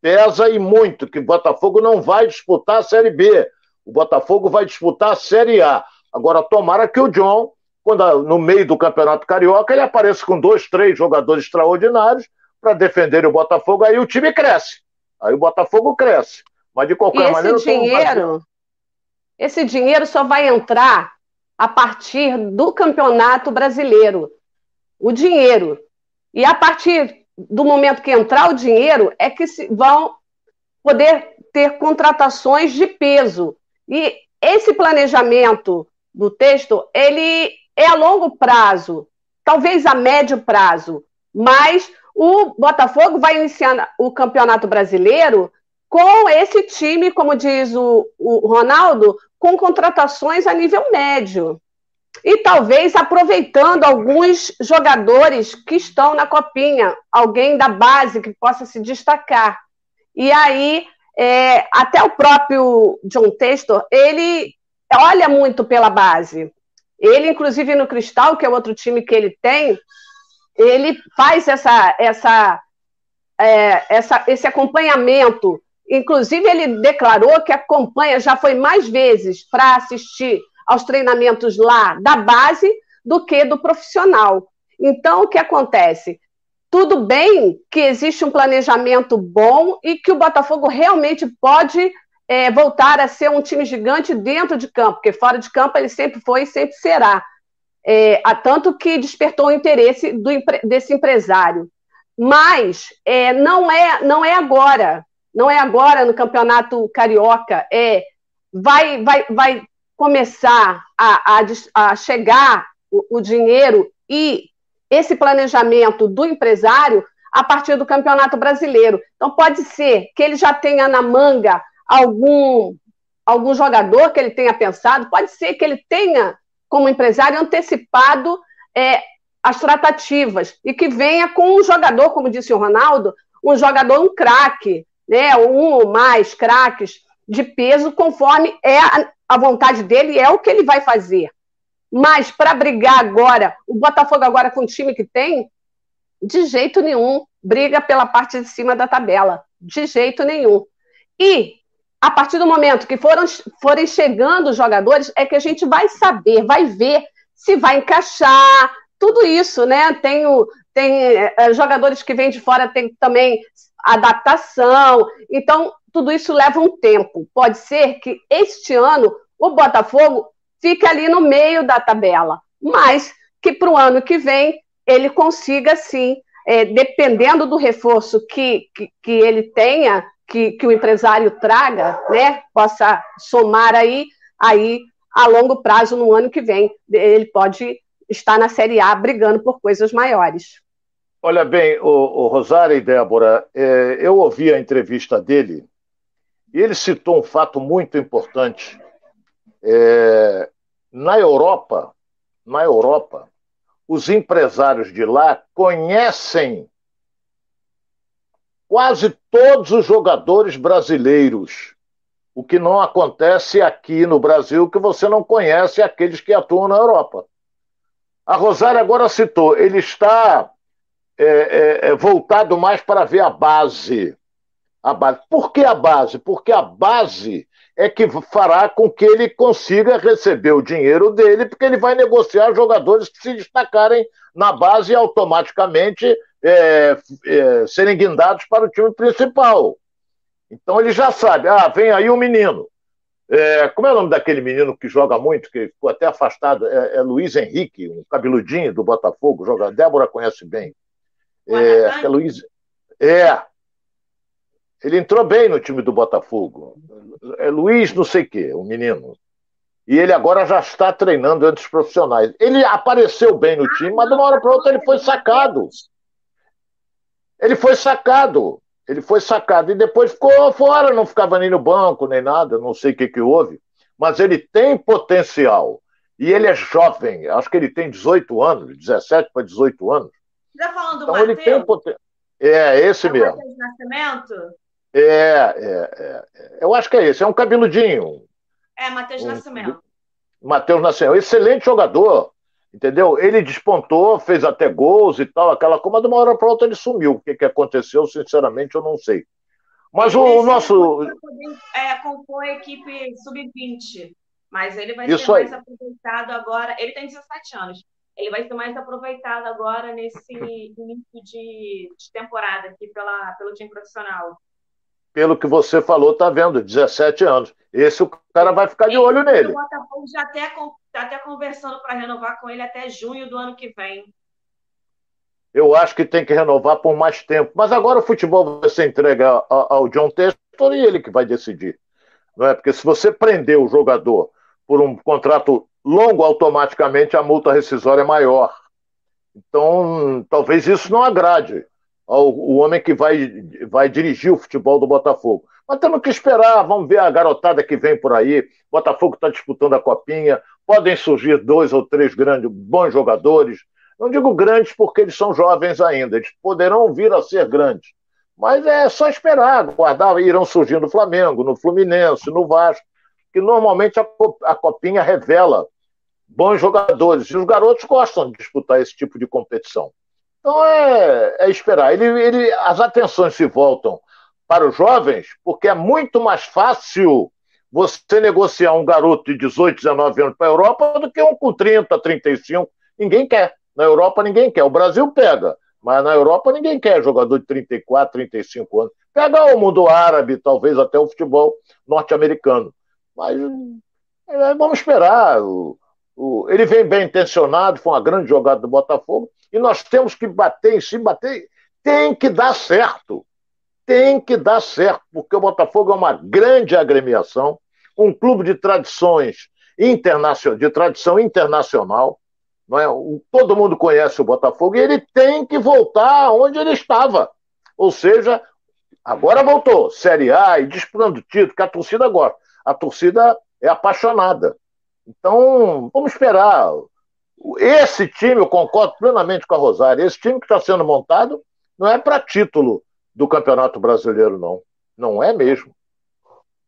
Pesa e muito, que o Botafogo não vai disputar a Série B. O Botafogo vai disputar a Série A. Agora, tomara que o John, quando no meio do Campeonato Carioca, ele apareça com dois, três jogadores extraordinários para defender o Botafogo, aí o time cresce. Aí o Botafogo cresce. Mas de qualquer e esse maneira. Dinheiro, esse dinheiro só vai entrar a partir do campeonato brasileiro. O dinheiro. E a partir do momento que entrar o dinheiro, é que vão poder ter contratações de peso. E esse planejamento do texto, ele é a longo prazo, talvez a médio prazo, mas o Botafogo vai iniciar o Campeonato Brasileiro com esse time, como diz o, o Ronaldo, com contratações a nível médio. E talvez aproveitando alguns jogadores que estão na copinha, alguém da base que possa se destacar. E aí, é, até o próprio John Testor, ele olha muito pela base. Ele, inclusive, no Cristal, que é outro time que ele tem, ele faz essa, essa, é, essa, esse acompanhamento. Inclusive, ele declarou que acompanha, já foi mais vezes para assistir aos treinamentos lá da base do que do profissional. Então, o que acontece? Tudo bem que existe um planejamento bom e que o Botafogo realmente pode é, voltar a ser um time gigante dentro de campo, porque fora de campo ele sempre foi e sempre será é, tanto que despertou o interesse do, desse empresário. Mas é, não, é, não é agora, não é agora no campeonato carioca, é vai, vai, vai começar a, a, a chegar o, o dinheiro e esse planejamento do empresário a partir do Campeonato Brasileiro. Então, pode ser que ele já tenha na manga algum, algum jogador que ele tenha pensado, pode ser que ele tenha, como empresário, antecipado é, as tratativas e que venha com um jogador, como disse o Ronaldo, um jogador, um craque, né, um ou mais craques de peso, conforme é a, a vontade dele é o que ele vai fazer. Mas para brigar agora, o Botafogo agora com o time que tem, de jeito nenhum, briga pela parte de cima da tabela, de jeito nenhum. E a partir do momento que foram, forem chegando os jogadores, é que a gente vai saber, vai ver se vai encaixar, tudo isso, né? Tem, o, tem é, jogadores que vêm de fora, tem também adaptação. Então, tudo isso leva um tempo. Pode ser que este ano o Botafogo fique ali no meio da tabela, mas que para o ano que vem ele consiga, sim, é, dependendo do reforço que, que, que ele tenha, que, que, o empresário traga, né, possa somar aí, aí a longo prazo, no ano que vem, ele pode estar na Série A brigando por coisas maiores. Olha bem, o, o Rosário e Débora, é, eu ouvi a entrevista dele e ele citou um fato muito importante. É, na Europa, na Europa, os empresários de lá conhecem quase todos os jogadores brasileiros. O que não acontece aqui no Brasil, que você não conhece aqueles que atuam na Europa. A Rosária agora citou, ele está é, é, é, voltado mais para ver a base. A base. Por que a base? Porque a base é que fará com que ele consiga receber o dinheiro dele, porque ele vai negociar jogadores que se destacarem na base e automaticamente é, é, serem guindados para o time principal. Então ele já sabe, ah, vem aí o um menino. É, como é o nome daquele menino que joga muito, que ficou até afastado? É, é Luiz Henrique, um cabeludinho do Botafogo, joga. Débora conhece bem. É, é Luiz. É. Ele entrou bem no time do Botafogo. É Luiz, não sei o quê, o um menino. E ele agora já está treinando entre os profissionais. Ele apareceu bem no time, mas de uma hora para outra ele foi sacado. Ele foi sacado. Ele foi sacado e depois ficou fora, não ficava nem no banco, nem nada, não sei o que, que houve. Mas ele tem potencial. E ele é jovem, acho que ele tem 18 anos, 17 para 18 anos. Você está falando do então, Mateus? ele tem potencial. É, esse é mesmo. Mateus Nascimento? É, é, é, é, Eu acho que é esse, é um cabeludinho. É, Matheus um, Nascimento. Matheus Nascimento, excelente jogador. Entendeu? Ele despontou, fez até gols e tal, aquela coisa, mas de uma hora para outra ele sumiu. O que, que aconteceu, sinceramente, eu não sei. Mas ele o, nosso. É, compor a equipe sub-20, mas ele vai Isso ser mais aí. aproveitado agora. Ele tem 17 anos. Ele vai ser mais aproveitado agora nesse início de, de temporada aqui pela, pelo time profissional pelo que você falou, tá vendo, 17 anos. Esse o cara vai ficar de olho nele. O Botafogo já até está até conversando para renovar com ele até junho do ano que vem. Eu acho que tem que renovar por mais tempo. Mas agora o futebol vai ser entregue ao John Testor e ele que vai decidir. Não é? Porque se você prender o jogador por um contrato longo, automaticamente a multa rescisória é maior. Então, talvez isso não agrade ao o homem que vai, vai dirigir o futebol do Botafogo. Mas temos que esperar, vamos ver a garotada que vem por aí. Botafogo está disputando a copinha, podem surgir dois ou três grandes, bons jogadores. Não digo grandes porque eles são jovens ainda, eles poderão vir a ser grandes. Mas é só esperar, guardar, irão surgir no Flamengo, no Fluminense, no Vasco, que normalmente a, copinha revela bons jogadores. E os garotos gostam de disputar esse tipo de competição. Então é, é esperar. Ele, ele, as atenções se voltam para os jovens, porque é muito mais fácil você negociar um garoto de 18, 19 anos para a Europa do que um com 30, 35. Ninguém quer. Na Europa ninguém quer. O Brasil pega, mas na Europa ninguém quer jogador de 34, 35 anos. Pega o mundo árabe, talvez até o futebol norte-americano. Mas é, vamos esperar. Ele vem bem intencionado, foi uma grande jogada do Botafogo, e nós temos que bater em si, bater. Tem que dar certo. Tem que dar certo, porque o Botafogo é uma grande agremiação, um clube de tradições internacional, de tradição internacional. Não é? Todo mundo conhece o Botafogo e ele tem que voltar onde ele estava. Ou seja, agora voltou, Série A e disputando título, que a torcida gosta. A torcida é apaixonada. Então, vamos esperar. Esse time, eu concordo plenamente com a Rosário, esse time que está sendo montado não é para título do Campeonato Brasileiro, não. Não é mesmo.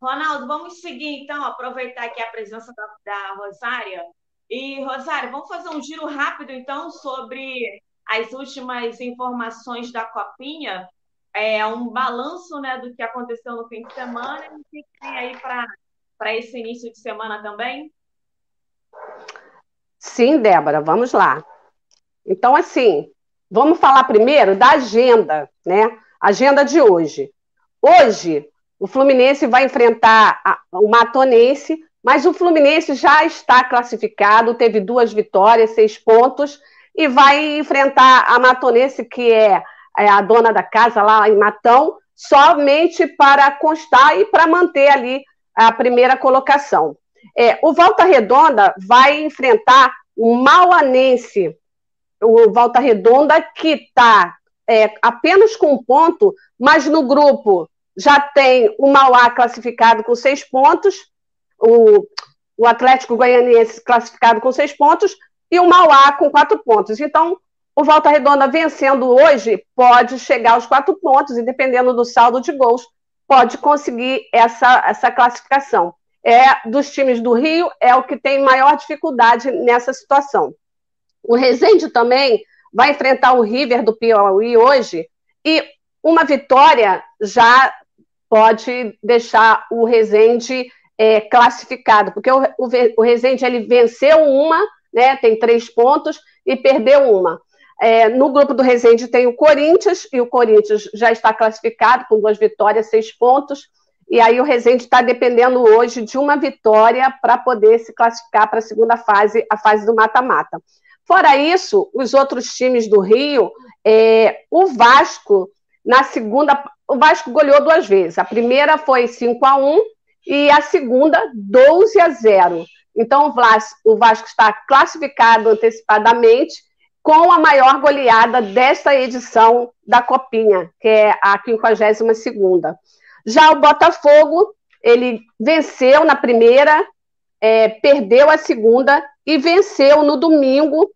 Ronaldo, vamos seguir então, aproveitar aqui a presença da, da Rosária. E, Rosário, vamos fazer um giro rápido então sobre as últimas informações da Copinha. É um balanço né, do que aconteceu no fim de semana e o que tem aí para esse início de semana também? Sim, Débora, vamos lá. Então, assim, vamos falar primeiro da agenda, né? Agenda de hoje. Hoje, o Fluminense vai enfrentar a, o Matonense, mas o Fluminense já está classificado, teve duas vitórias, seis pontos, e vai enfrentar a Matonense, que é, é a dona da casa lá em Matão, somente para constar e para manter ali a primeira colocação. É, o Volta Redonda vai enfrentar o Mauanense, o Volta Redonda que está é, apenas com um ponto, mas no grupo já tem o Mauá classificado com seis pontos, o, o Atlético Goianiense classificado com seis pontos e o Mauá com quatro pontos. Então, o Volta Redonda vencendo hoje pode chegar aos quatro pontos e, dependendo do saldo de gols, pode conseguir essa, essa classificação. É dos times do Rio, é o que tem maior dificuldade nessa situação. O Resende também vai enfrentar o River do Piauí hoje, e uma vitória já pode deixar o Rezende é, classificado, porque o, o, o Rezende ele venceu uma, né, tem três pontos, e perdeu uma. É, no grupo do Rezende tem o Corinthians, e o Corinthians já está classificado com duas vitórias, seis pontos, e aí o Rezende está dependendo hoje de uma vitória para poder se classificar para a segunda fase, a fase do mata-mata. Fora isso, os outros times do Rio, é, o Vasco, na segunda, o Vasco goleou duas vezes. A primeira foi 5 a 1 e a segunda 12 a 0. Então o Vasco, está classificado antecipadamente com a maior goleada desta edição da Copinha, que é a 52 segunda. Já o Botafogo, ele venceu na primeira, é, perdeu a segunda e venceu no domingo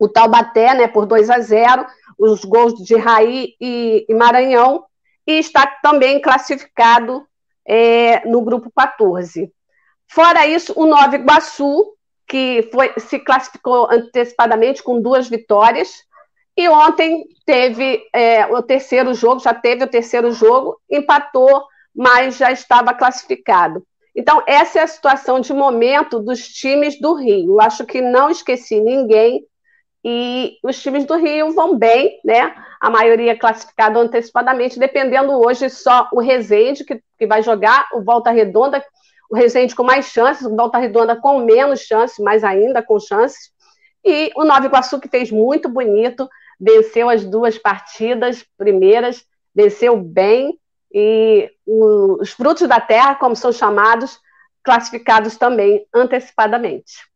o Taubaté, né, por 2 a 0, os gols de Raí e, e Maranhão, e está também classificado é, no grupo 14. Fora isso, o Nova Iguaçu, que foi, se classificou antecipadamente com duas vitórias, e ontem teve é, o terceiro jogo, já teve o terceiro jogo, empatou, mas já estava classificado. Então, essa é a situação de momento dos times do Rio. Eu acho que não esqueci ninguém, e os times do Rio vão bem, né? A maioria classificada antecipadamente, dependendo hoje só o Resende, que, que vai jogar, o Volta Redonda, o Resende com mais chances, o Volta Redonda com menos chances, mas ainda com chances. E o Nova Iguaçu, que fez muito bonito, venceu as duas partidas primeiras, venceu bem, e os frutos da terra, como são chamados, classificados também antecipadamente.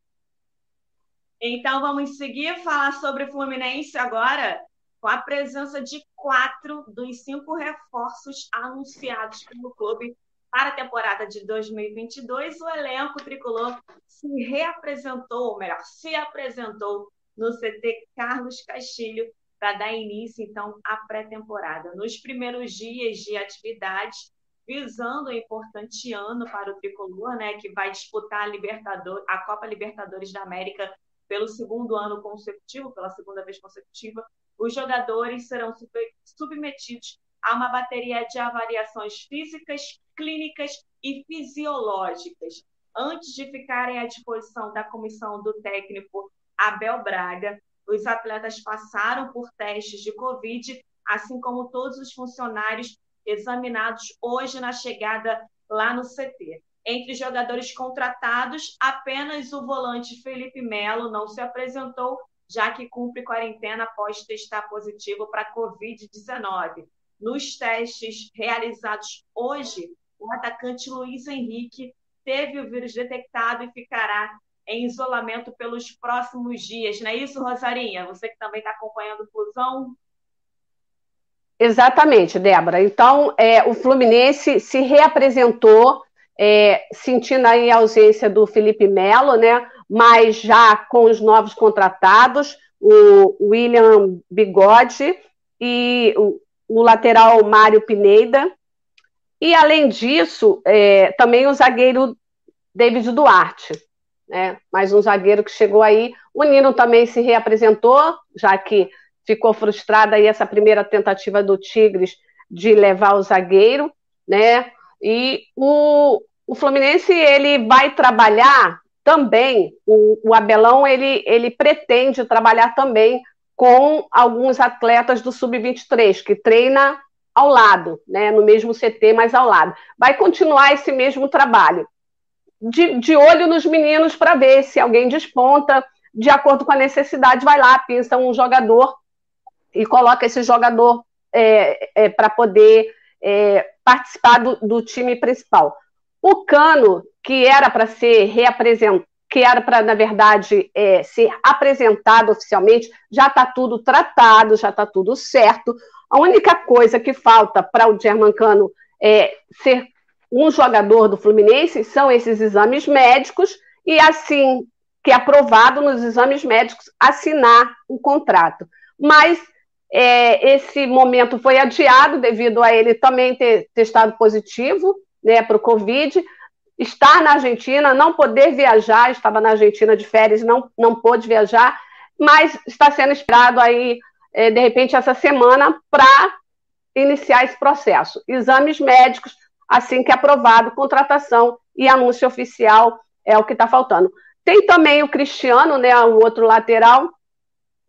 Então vamos seguir falar sobre Fluminense agora, com a presença de quatro dos cinco reforços anunciados pelo clube para a temporada de 2022. O elenco tricolor se reapresentou, ou melhor, se apresentou no CT Carlos Castilho para dar início então à pré-temporada. Nos primeiros dias de atividade, visando o importante ano para o tricolor, né, que vai disputar a a Copa Libertadores da América pelo segundo ano consecutivo, pela segunda vez consecutiva, os jogadores serão submetidos a uma bateria de avaliações físicas, clínicas e fisiológicas, antes de ficarem à disposição da comissão do técnico Abel Braga. Os atletas passaram por testes de Covid, assim como todos os funcionários examinados hoje na chegada lá no CT. Entre jogadores contratados, apenas o volante Felipe Melo não se apresentou, já que cumpre quarentena após testar positivo para Covid-19. Nos testes realizados hoje, o atacante Luiz Henrique teve o vírus detectado e ficará em isolamento pelos próximos dias, não é isso, Rosarinha? Você que também está acompanhando o Fusão? Exatamente, Débora. Então, é, o Fluminense se reapresentou, é, sentindo aí a ausência do Felipe Melo, né? Mas já com os novos contratados, o William Bigode e o, o lateral Mário Pineda. E, além disso, é, também o zagueiro David Duarte, né? mais um zagueiro que chegou aí. O Nino também se reapresentou, já que ficou frustrada aí essa primeira tentativa do Tigres de levar o zagueiro, né? E o, o Fluminense ele vai trabalhar também, o, o Abelão ele, ele pretende trabalhar também com alguns atletas do Sub-23, que treina ao lado, né, no mesmo CT, mas ao lado. Vai continuar esse mesmo trabalho. De, de olho nos meninos para ver se alguém desponta, de acordo com a necessidade, vai lá, pensa um jogador e coloca esse jogador é, é, para poder é, participar do, do, time principal. O Cano, que era para ser reapresentado, que era para, na verdade, é, ser apresentado oficialmente, já está tudo tratado, já está tudo certo. A única coisa que falta para o Germancano é, ser um jogador do Fluminense são esses exames médicos e, assim que é aprovado nos exames médicos, assinar o contrato. Mas é, esse momento foi adiado devido a ele também ter testado positivo né, para o Covid, estar na Argentina, não poder viajar, estava na Argentina de férias, não, não pôde viajar, mas está sendo esperado aí, é, de repente, essa semana para iniciar esse processo. Exames médicos, assim que aprovado, contratação e anúncio oficial é o que está faltando. Tem também o Cristiano, né, o outro lateral,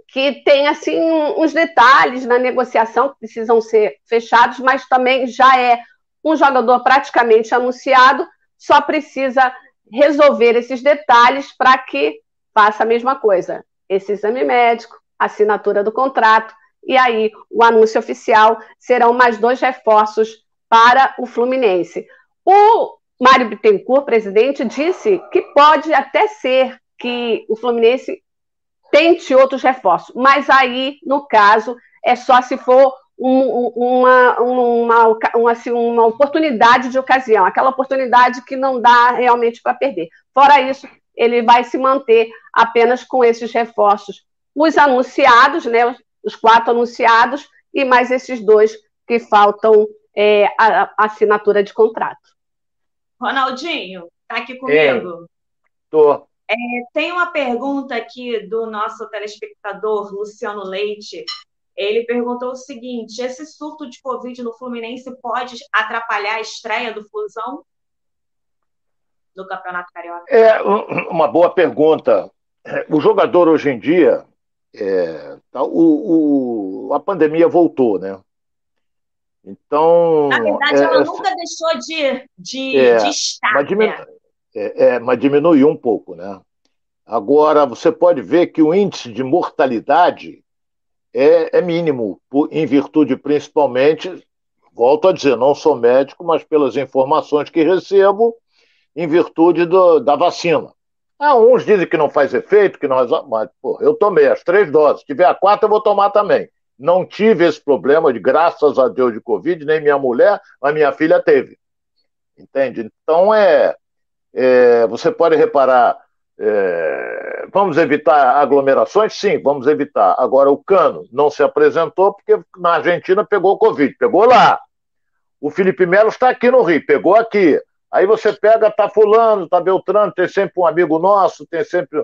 que tem assim uns detalhes na negociação que precisam ser fechados, mas também já é um jogador praticamente anunciado, só precisa resolver esses detalhes para que faça a mesma coisa. Esse exame médico, assinatura do contrato, e aí o anúncio oficial serão mais dois reforços para o Fluminense. O Mário Bittencourt, presidente, disse que pode até ser que o Fluminense tente outros reforços. Mas aí, no caso, é só se for um, uma, uma, uma, assim, uma oportunidade de ocasião, aquela oportunidade que não dá realmente para perder. Fora isso, ele vai se manter apenas com esses reforços. Os anunciados, né, os quatro anunciados, e mais esses dois que faltam é, a, a assinatura de contrato. Ronaldinho, está aqui comigo? Estou. É, tem uma pergunta aqui do nosso telespectador, Luciano Leite. Ele perguntou o seguinte: esse surto de Covid no Fluminense pode atrapalhar a estreia do Fusão no Campeonato Carioca? É uma boa pergunta. O jogador hoje em dia, é, tá, o, o, a pandemia voltou, né? Então. Na verdade, é, ela nunca deixou de, de, é, de estar. Mas, diminu né? É, é, mas diminuiu um pouco, né? Agora, você pode ver que o índice de mortalidade é, é mínimo, por, em virtude principalmente, volto a dizer, não sou médico, mas pelas informações que recebo, em virtude do, da vacina. Ah, uns dizem que não faz efeito, que não mas pô, eu tomei as três doses. Se tiver a quarta, eu vou tomar também. Não tive esse problema de, graças a Deus, de Covid, nem minha mulher, mas minha filha teve. Entende? Então é, é, você pode reparar, é, vamos evitar aglomerações? Sim, vamos evitar. Agora, o Cano não se apresentou porque na Argentina pegou Covid, pegou lá. O Felipe Melo está aqui no Rio, pegou aqui. Aí você pega, tá fulano, tá Beltrano, tem sempre um amigo nosso, tem sempre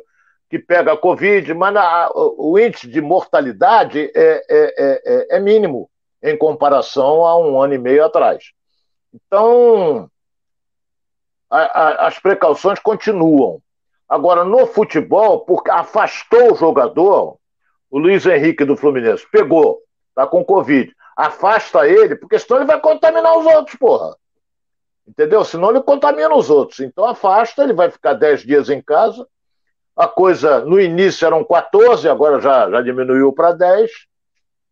que pega Covid, mas a, o índice de mortalidade é, é, é, é, mínimo em comparação a um ano e meio atrás. Então, a, a, as precauções continuam. Agora, no futebol, porque afastou o jogador, o Luiz Henrique do Fluminense pegou, tá com Covid. Afasta ele, porque senão ele vai contaminar os outros, porra. Entendeu? Senão ele contamina os outros. Então afasta, ele vai ficar 10 dias em casa. A coisa, no início eram 14, agora já, já diminuiu para 10.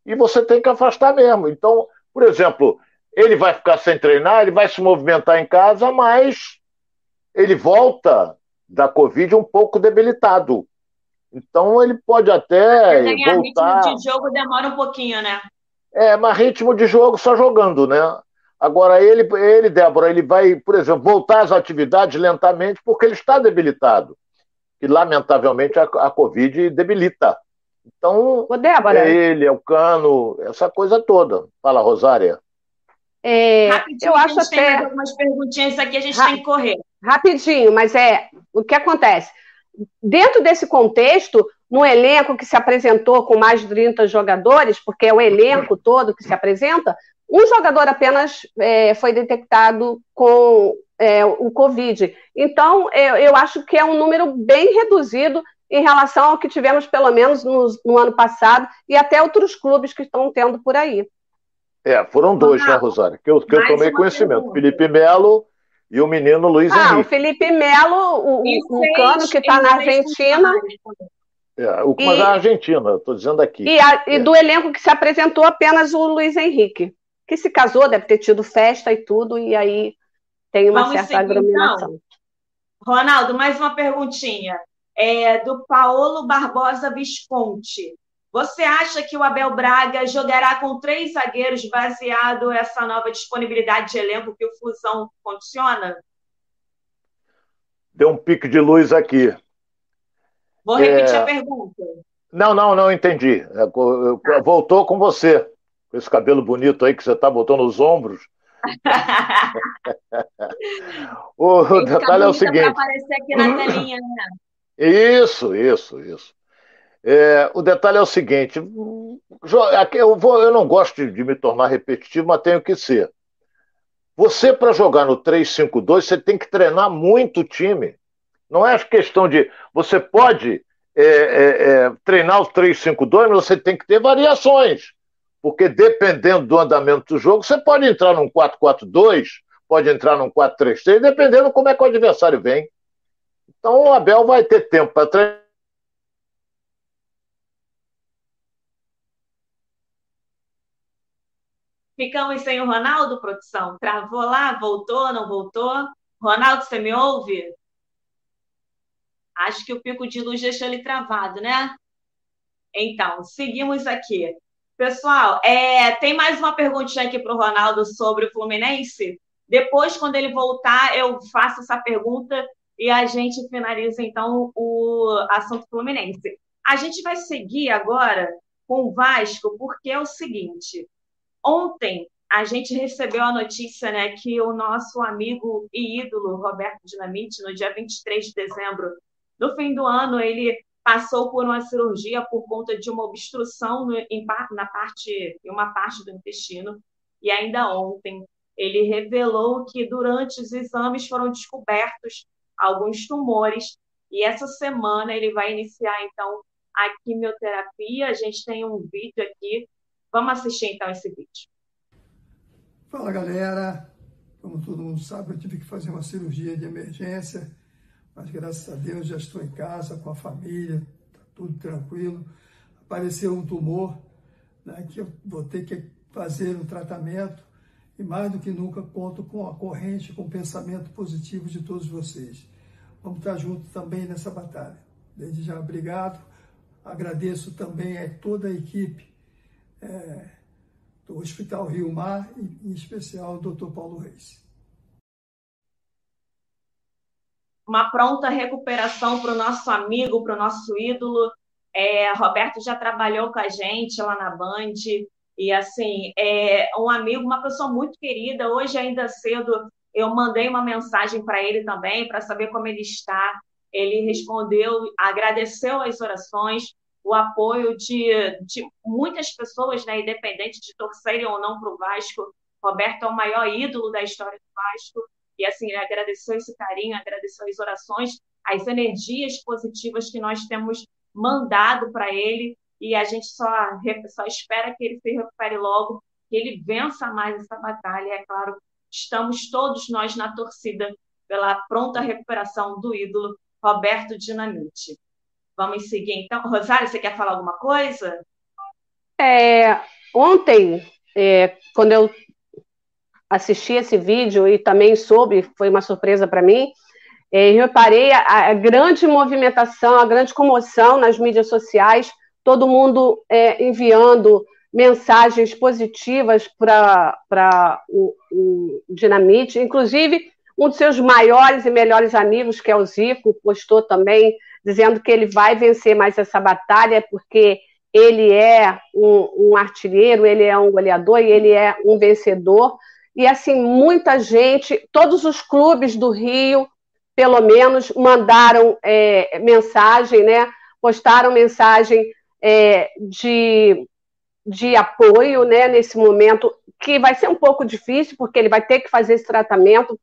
E você tem que afastar mesmo. Então, por exemplo, ele vai ficar sem treinar, ele vai se movimentar em casa, mas ele volta da Covid um pouco debilitado. Então ele pode até Ganhar voltar. ritmo de jogo demora um pouquinho, né? É, mas ritmo de jogo só jogando, né? Agora ele, ele, Débora, ele vai, por exemplo, voltar às atividades lentamente porque ele está debilitado. E lamentavelmente a, a Covid debilita. Então, Ô, Débora, é ele, é o Cano, essa coisa toda. Fala, Rosária. é, eu acho gente tem mais até algumas perguntinhas aqui, a gente Ra- tem que correr. Rapidinho, mas é o que acontece? Dentro desse contexto, no elenco que se apresentou com mais de 30 jogadores, porque é o elenco todo que se apresenta, um jogador apenas é, foi detectado com é, o Covid. Então, eu, eu acho que é um número bem reduzido em relação ao que tivemos, pelo menos, no, no ano passado, e até outros clubes que estão tendo por aí. É, foram dois, né, Rosária? Que eu, que eu tomei conhecimento. pergunta. Felipe Melo e o menino Luiz Ah, o Henrique. Felipe Melo, o, o Cano, que está na Argentina. É, o, mas E- a Argentina, estou dizendo aqui. E, a- e É. do elenco que se apresentou apenas o Luiz Henrique, que se casou, deve ter tido festa e tudo, e aí tem uma Vamos certa seguir, aglomeração. Ronaldo, mais uma perguntinha. É, do Paulo Barbosa Visconti. Você acha que o Abel Braga jogará com três zagueiros baseado essa nova disponibilidade de elenco que o Fusão condiciona? Deu um pique de luz aqui. Vou repetir É. a pergunta. Não, não, não entendi. É, eu- Voltou com você. Com esse cabelo bonito aí que você está botando nos ombros. O Tem detalhe é o seguinte. aparecer aqui na telinha, né? Isso, isso, isso. É, o detalhe é o seguinte: eu, vou, eu não gosto de, de me tornar repetitivo, mas tenho que ser. Você, para jogar no 3-5-2, você tem que treinar muito o time. Não é questão de. Você pode é, é, é, treinar o 3-5-2, mas você tem que ter variações. Porque dependendo do andamento do jogo, você pode entrar num 4-4-2, pode entrar num 4-3-3, dependendo como é que o adversário vem. Então o Abel vai ter tempo para treinar. Ficamos sem o Ronaldo, produção? Travou lá? Voltou? Não voltou? Ronaldo, você me ouve? Acho que o pico de luz deixou ele travado, né? Então, seguimos aqui. Pessoal, é, tem mais uma perguntinha aqui para o Ronaldo sobre o Fluminense. Depois, quando ele voltar, eu faço essa pergunta e a gente finaliza, então, o assunto Fluminense. A gente vai seguir agora com o Vasco, porque é o seguinte: ontem a gente recebeu a notícia né, que o nosso amigo e ídolo Roberto Dinamite, no dia 23 de dezembro, no fim do ano, ele passou por uma cirurgia por conta de uma obstrução no, em, na parte, em uma parte do intestino. E ainda ontem ele revelou que durante os exames foram descobertos alguns tumores. E essa semana ele vai iniciar então a quimioterapia. A gente tem um vídeo aqui. Vamos assistir então esse vídeo. Fala galera, como todo mundo sabe, eu tive que fazer uma cirurgia de emergência, mas graças a Deus já estou em casa com a família, tá tudo tranquilo. Apareceu um tumor, né, que eu vou ter que fazer um tratamento e mais do que nunca conto com a corrente, com o pensamento positivo de todos vocês. Vamos estar juntos também nessa batalha. Desde já, obrigado. Agradeço também a toda a equipe. É, do Hospital Rio Mar, em especial o Dr. Paulo Reis. Uma pronta recuperação para o nosso amigo, para o nosso ídolo. É, Roberto já trabalhou com a gente lá na Band, e assim, é um amigo, uma pessoa muito querida. Hoje, ainda cedo, eu mandei uma mensagem para ele também, para saber como ele está. Ele respondeu, agradeceu as orações, o apoio de, de muitas pessoas, né, independente de torcerem ou não para o Vasco. Roberto é o maior ídolo da história do Vasco. E assim, agradeceu esse carinho, agradeceu as orações, as energias positivas que nós temos mandado para ele. E a gente só, só espera que ele se recupere logo, que ele vença mais essa batalha. É claro, estamos todos nós na torcida pela pronta recuperação do ídolo Roberto Dinamite. Vamos seguir então. Rosário, você quer falar alguma coisa? É, ontem, é, quando eu assisti esse vídeo e também soube, foi uma surpresa para mim, É, eu reparei a, a, grande movimentação, a grande comoção nas mídias sociais, todo mundo é, enviando mensagens positivas para o, o Dinamite, inclusive um dos seus maiores e melhores amigos, que é o Zico, postou também dizendo que ele vai vencer mais essa batalha, porque ele é um, um, artilheiro, ele é um goleador e ele é um vencedor. E assim, muita gente, todos os clubes do Rio, pelo menos, mandaram é, mensagem, né? Postaram mensagem é, de, de apoio, né? Nesse momento, que vai ser um pouco difícil, porque ele vai ter que fazer esse tratamento.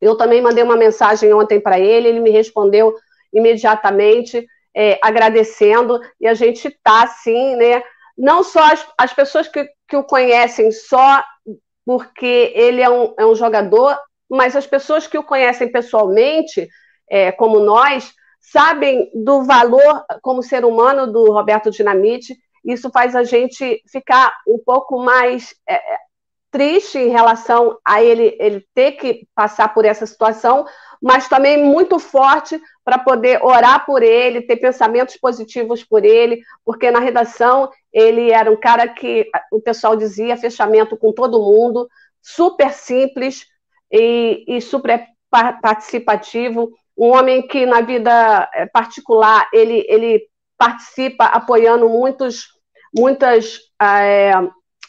Eu também mandei uma mensagem ontem para ele, ele me respondeu imediatamente é, agradecendo, e a gente está assim, né? Não só as, as pessoas que, que o conhecem só porque ele é um, é um jogador, mas as pessoas que o conhecem pessoalmente, é, como nós, sabem do valor como ser humano do Roberto Dinamite. Isso faz a gente ficar um pouco mais é, triste em relação a ele, ele ter que passar por essa situação, mas também muito forte para poder orar por ele, ter pensamentos positivos por ele, porque na redação ele era um cara que o pessoal dizia fechamento com todo mundo, super simples e, e super participativo, um homem que na vida eh, particular ele, ele participa apoiando muitos, muitas é,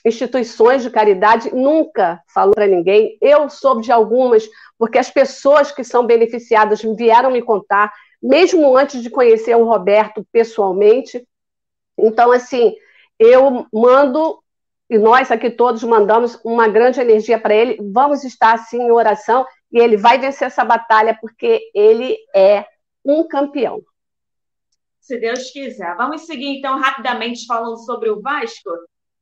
instituições de caridade, nunca falou para ninguém. Eu soube de algumas, porque as pessoas que são beneficiadas vieram me contar, mesmo antes de conhecer o Roberto pessoalmente. Então, assim, eu mando, e nós aqui todos mandamos uma grande energia para ele. Vamos estar assim em oração e ele vai vencer essa batalha, porque ele é um campeão. Se Deus quiser. Vamos seguir então rapidamente falando sobre o Vasco.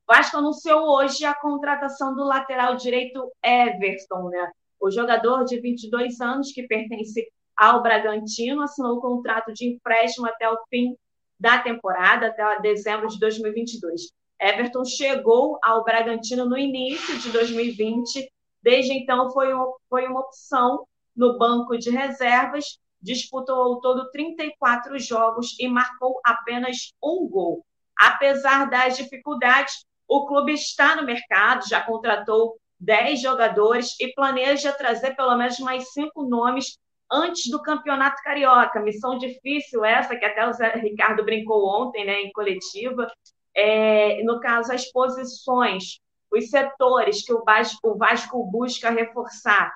Vasco anunciou hoje a contratação do lateral direito Everton, né? O jogador de 22 anos, que pertence ao Bragantino, assinou o contrato de empréstimo até o fim da temporada, até dezembro de 2022. Everton chegou ao Bragantino no início de 2020, desde então foi, foi uma opção no banco de reservas, disputou ao todo 34 jogos e marcou apenas um gol. Apesar das dificuldades, o clube está no mercado, já contratou 10 jogadores e planeja trazer pelo menos mais cinco nomes antes do Campeonato Carioca. Missão difícil essa, que até o Zé Ricardo brincou ontem, né, em coletiva. É, no caso, as posições, os setores que o Vasco, o Vasco busca reforçar.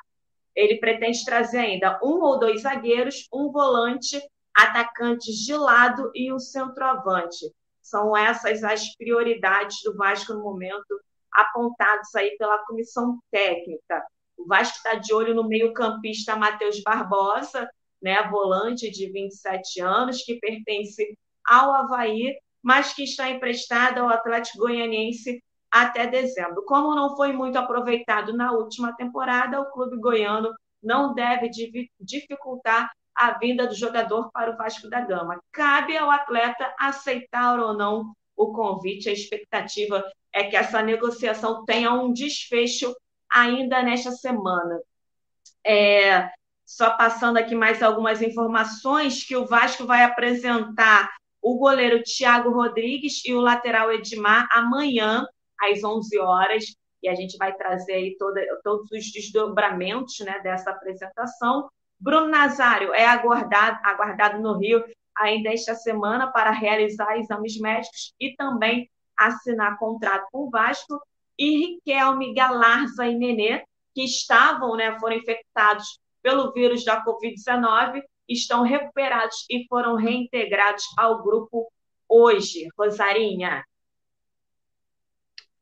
Ele pretende trazer ainda um ou dois zagueiros, um volante, atacantes de lado e um centroavante. São essas as prioridades do Vasco no momento, apontados aí pela comissão técnica. O Vasco está de olho no meio-campista Matheus Barbosa, né, volante de 27 anos, que pertence ao Havaí, mas que está emprestado ao Atlético Goianiense até dezembro. Como não foi muito aproveitado na última temporada, o clube goiano não deve dificultar a vinda do jogador para o Vasco da Gama. Cabe ao atleta aceitar ou não o convite. A expectativa é que essa negociação tenha um desfecho ainda nesta semana. É, só passando aqui mais algumas informações que o Vasco vai apresentar o goleiro Thiago Rodrigues e o lateral Edmar amanhã às 11 horas e a gente vai trazer aí toda, todos os desdobramentos né, dessa apresentação. Bruno Nazário é aguardado, aguardado no Rio ainda esta semana para realizar exames médicos e também assinar contrato com o Vasco. E Riquelme, Galarza e Nenê, que estavam, né, foram infectados pelo vírus da Covid-19, estão recuperados e foram reintegrados ao grupo hoje. Rosarinha.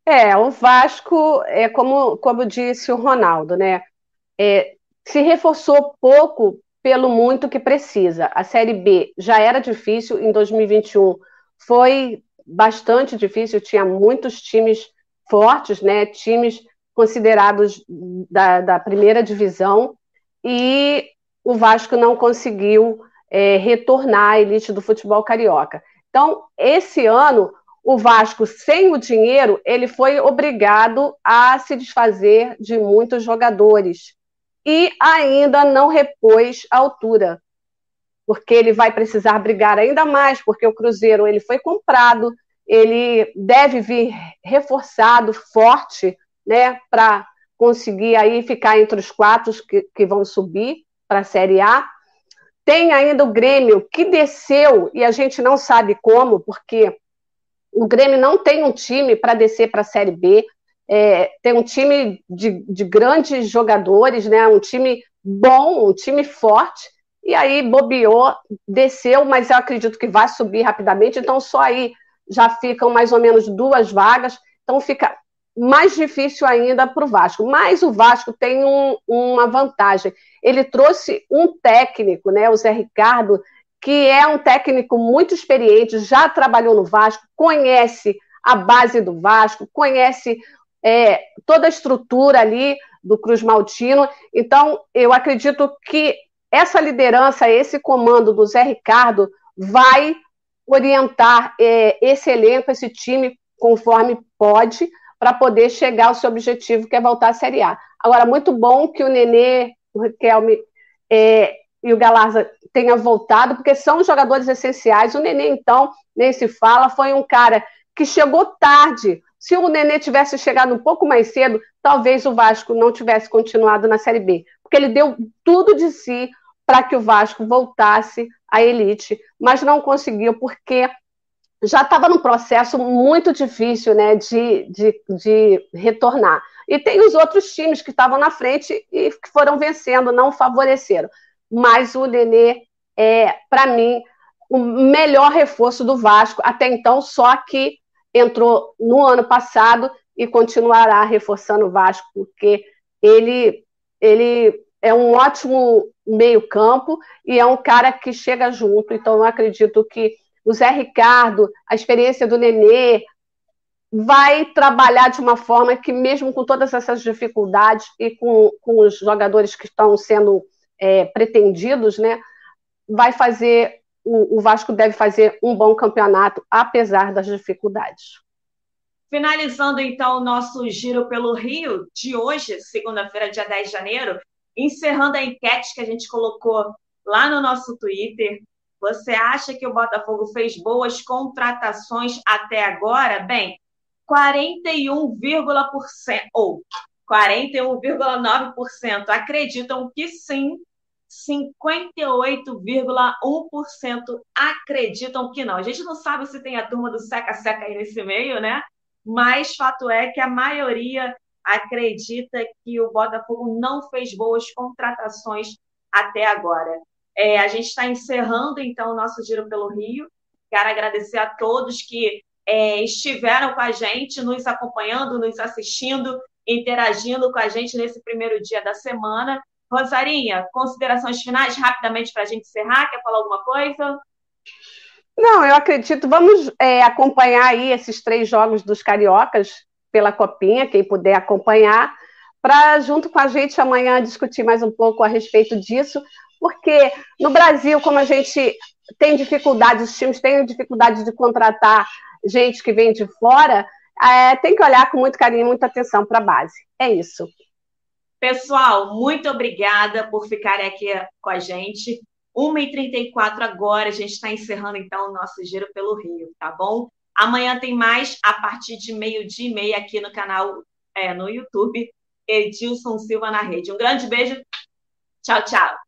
É, o Vasco, é como, como disse o Ronaldo, né? É, se reforçou pouco pelo muito que precisa. A Série B já era difícil, em 2021 foi bastante difícil, tinha muitos times fortes, né? times considerados da, da primeira divisão, e o Vasco não conseguiu é, retornar à elite do futebol carioca. Então, esse ano, o Vasco, sem o dinheiro, ele foi obrigado a se desfazer de muitos jogadores e ainda não repôs a altura, porque ele vai precisar brigar ainda mais, porque o Cruzeiro ele foi comprado, ele deve vir reforçado, forte, né, para conseguir aí ficar entre os quatro que, que vão subir para a Série A. Tem ainda o Grêmio, que desceu, e a gente não sabe como, porque o Grêmio não tem um time para descer para a Série B. É, tem um time de, de, grandes jogadores, né? um time bom, um time forte, e aí bobeou, desceu, mas eu acredito que vai subir rapidamente, então só aí já ficam mais ou menos duas vagas, então fica mais difícil ainda para o Vasco. Mas o Vasco tem um, uma vantagem. Ele trouxe um técnico, né, o Zé Ricardo, que é um técnico muito experiente, já trabalhou no Vasco, conhece a base do Vasco, conhece é, toda a estrutura ali do Cruz Maltino. Então, eu acredito que essa liderança, esse comando do Zé Ricardo vai orientar é, esse elenco, esse time, conforme pode, para poder chegar ao seu objetivo, que é voltar à Série A. Agora, muito bom que o Nenê, o Riquelme é, e o Galarza tenha voltado, porque são jogadores essenciais. O Nenê, então, nem se fala, foi um cara que chegou tarde. Se o Nenê tivesse chegado um pouco mais cedo, talvez o Vasco não tivesse continuado na Série B, porque ele deu tudo de si para que o Vasco voltasse à elite, mas não conseguiu porque já estava num processo muito difícil né, de, de, de retornar. E tem os outros times que estavam na frente e que foram vencendo, não favoreceram mas o Nenê é, para mim, o melhor reforço do Vasco até então, só que entrou no ano passado e continuará reforçando o Vasco, porque ele, ele é um ótimo meio-campo e é um cara que chega junto. Então, eu acredito que o Zé Ricardo, a experiência do Nenê, vai trabalhar de uma forma que, mesmo com todas essas dificuldades e com, com os jogadores que estão sendo é, pretendidos, né, vai fazer o, o Vasco deve fazer um bom campeonato, apesar das dificuldades. Finalizando então o nosso giro pelo Rio de hoje, segunda-feira, dia 10 de janeiro, encerrando a enquete que a gente colocou lá no nosso Twitter. Você acha que o Botafogo fez boas contratações até agora? Bem, 41,% ou 41,9% acreditam que sim, 58,1% acreditam que não. A gente não sabe se tem a turma do seca-seca aí nesse meio, né? Mas fato é que a maioria acredita que o Botafogo não fez boas contratações até agora. É, a gente está encerrando, então, o nosso giro pelo Rio. Quero agradecer a todos que é, estiveram com a gente, nos acompanhando, nos assistindo, interagindo com a gente nesse primeiro dia da semana. Rosarinha, considerações finais rapidamente para a gente encerrar? Quer falar alguma coisa? Não, eu acredito. Vamos é, acompanhar aí esses três jogos dos cariocas pela Copinha, quem puder acompanhar, para junto com a gente amanhã discutir mais um pouco a respeito disso, porque no Brasil, como a gente tem dificuldade, os times têm dificuldade de contratar gente que vem de fora, é, tem que olhar com muito carinho e muita atenção para a base. É isso. Pessoal, muito obrigada por ficarem aqui com a gente. 1h34 agora, a gente está encerrando então o nosso giro pelo Rio, tá bom? Amanhã tem mais a partir de meio-dia e meia aqui no canal, é, no YouTube, Edilson Silva na Rede. Um grande beijo. Tchau, tchau.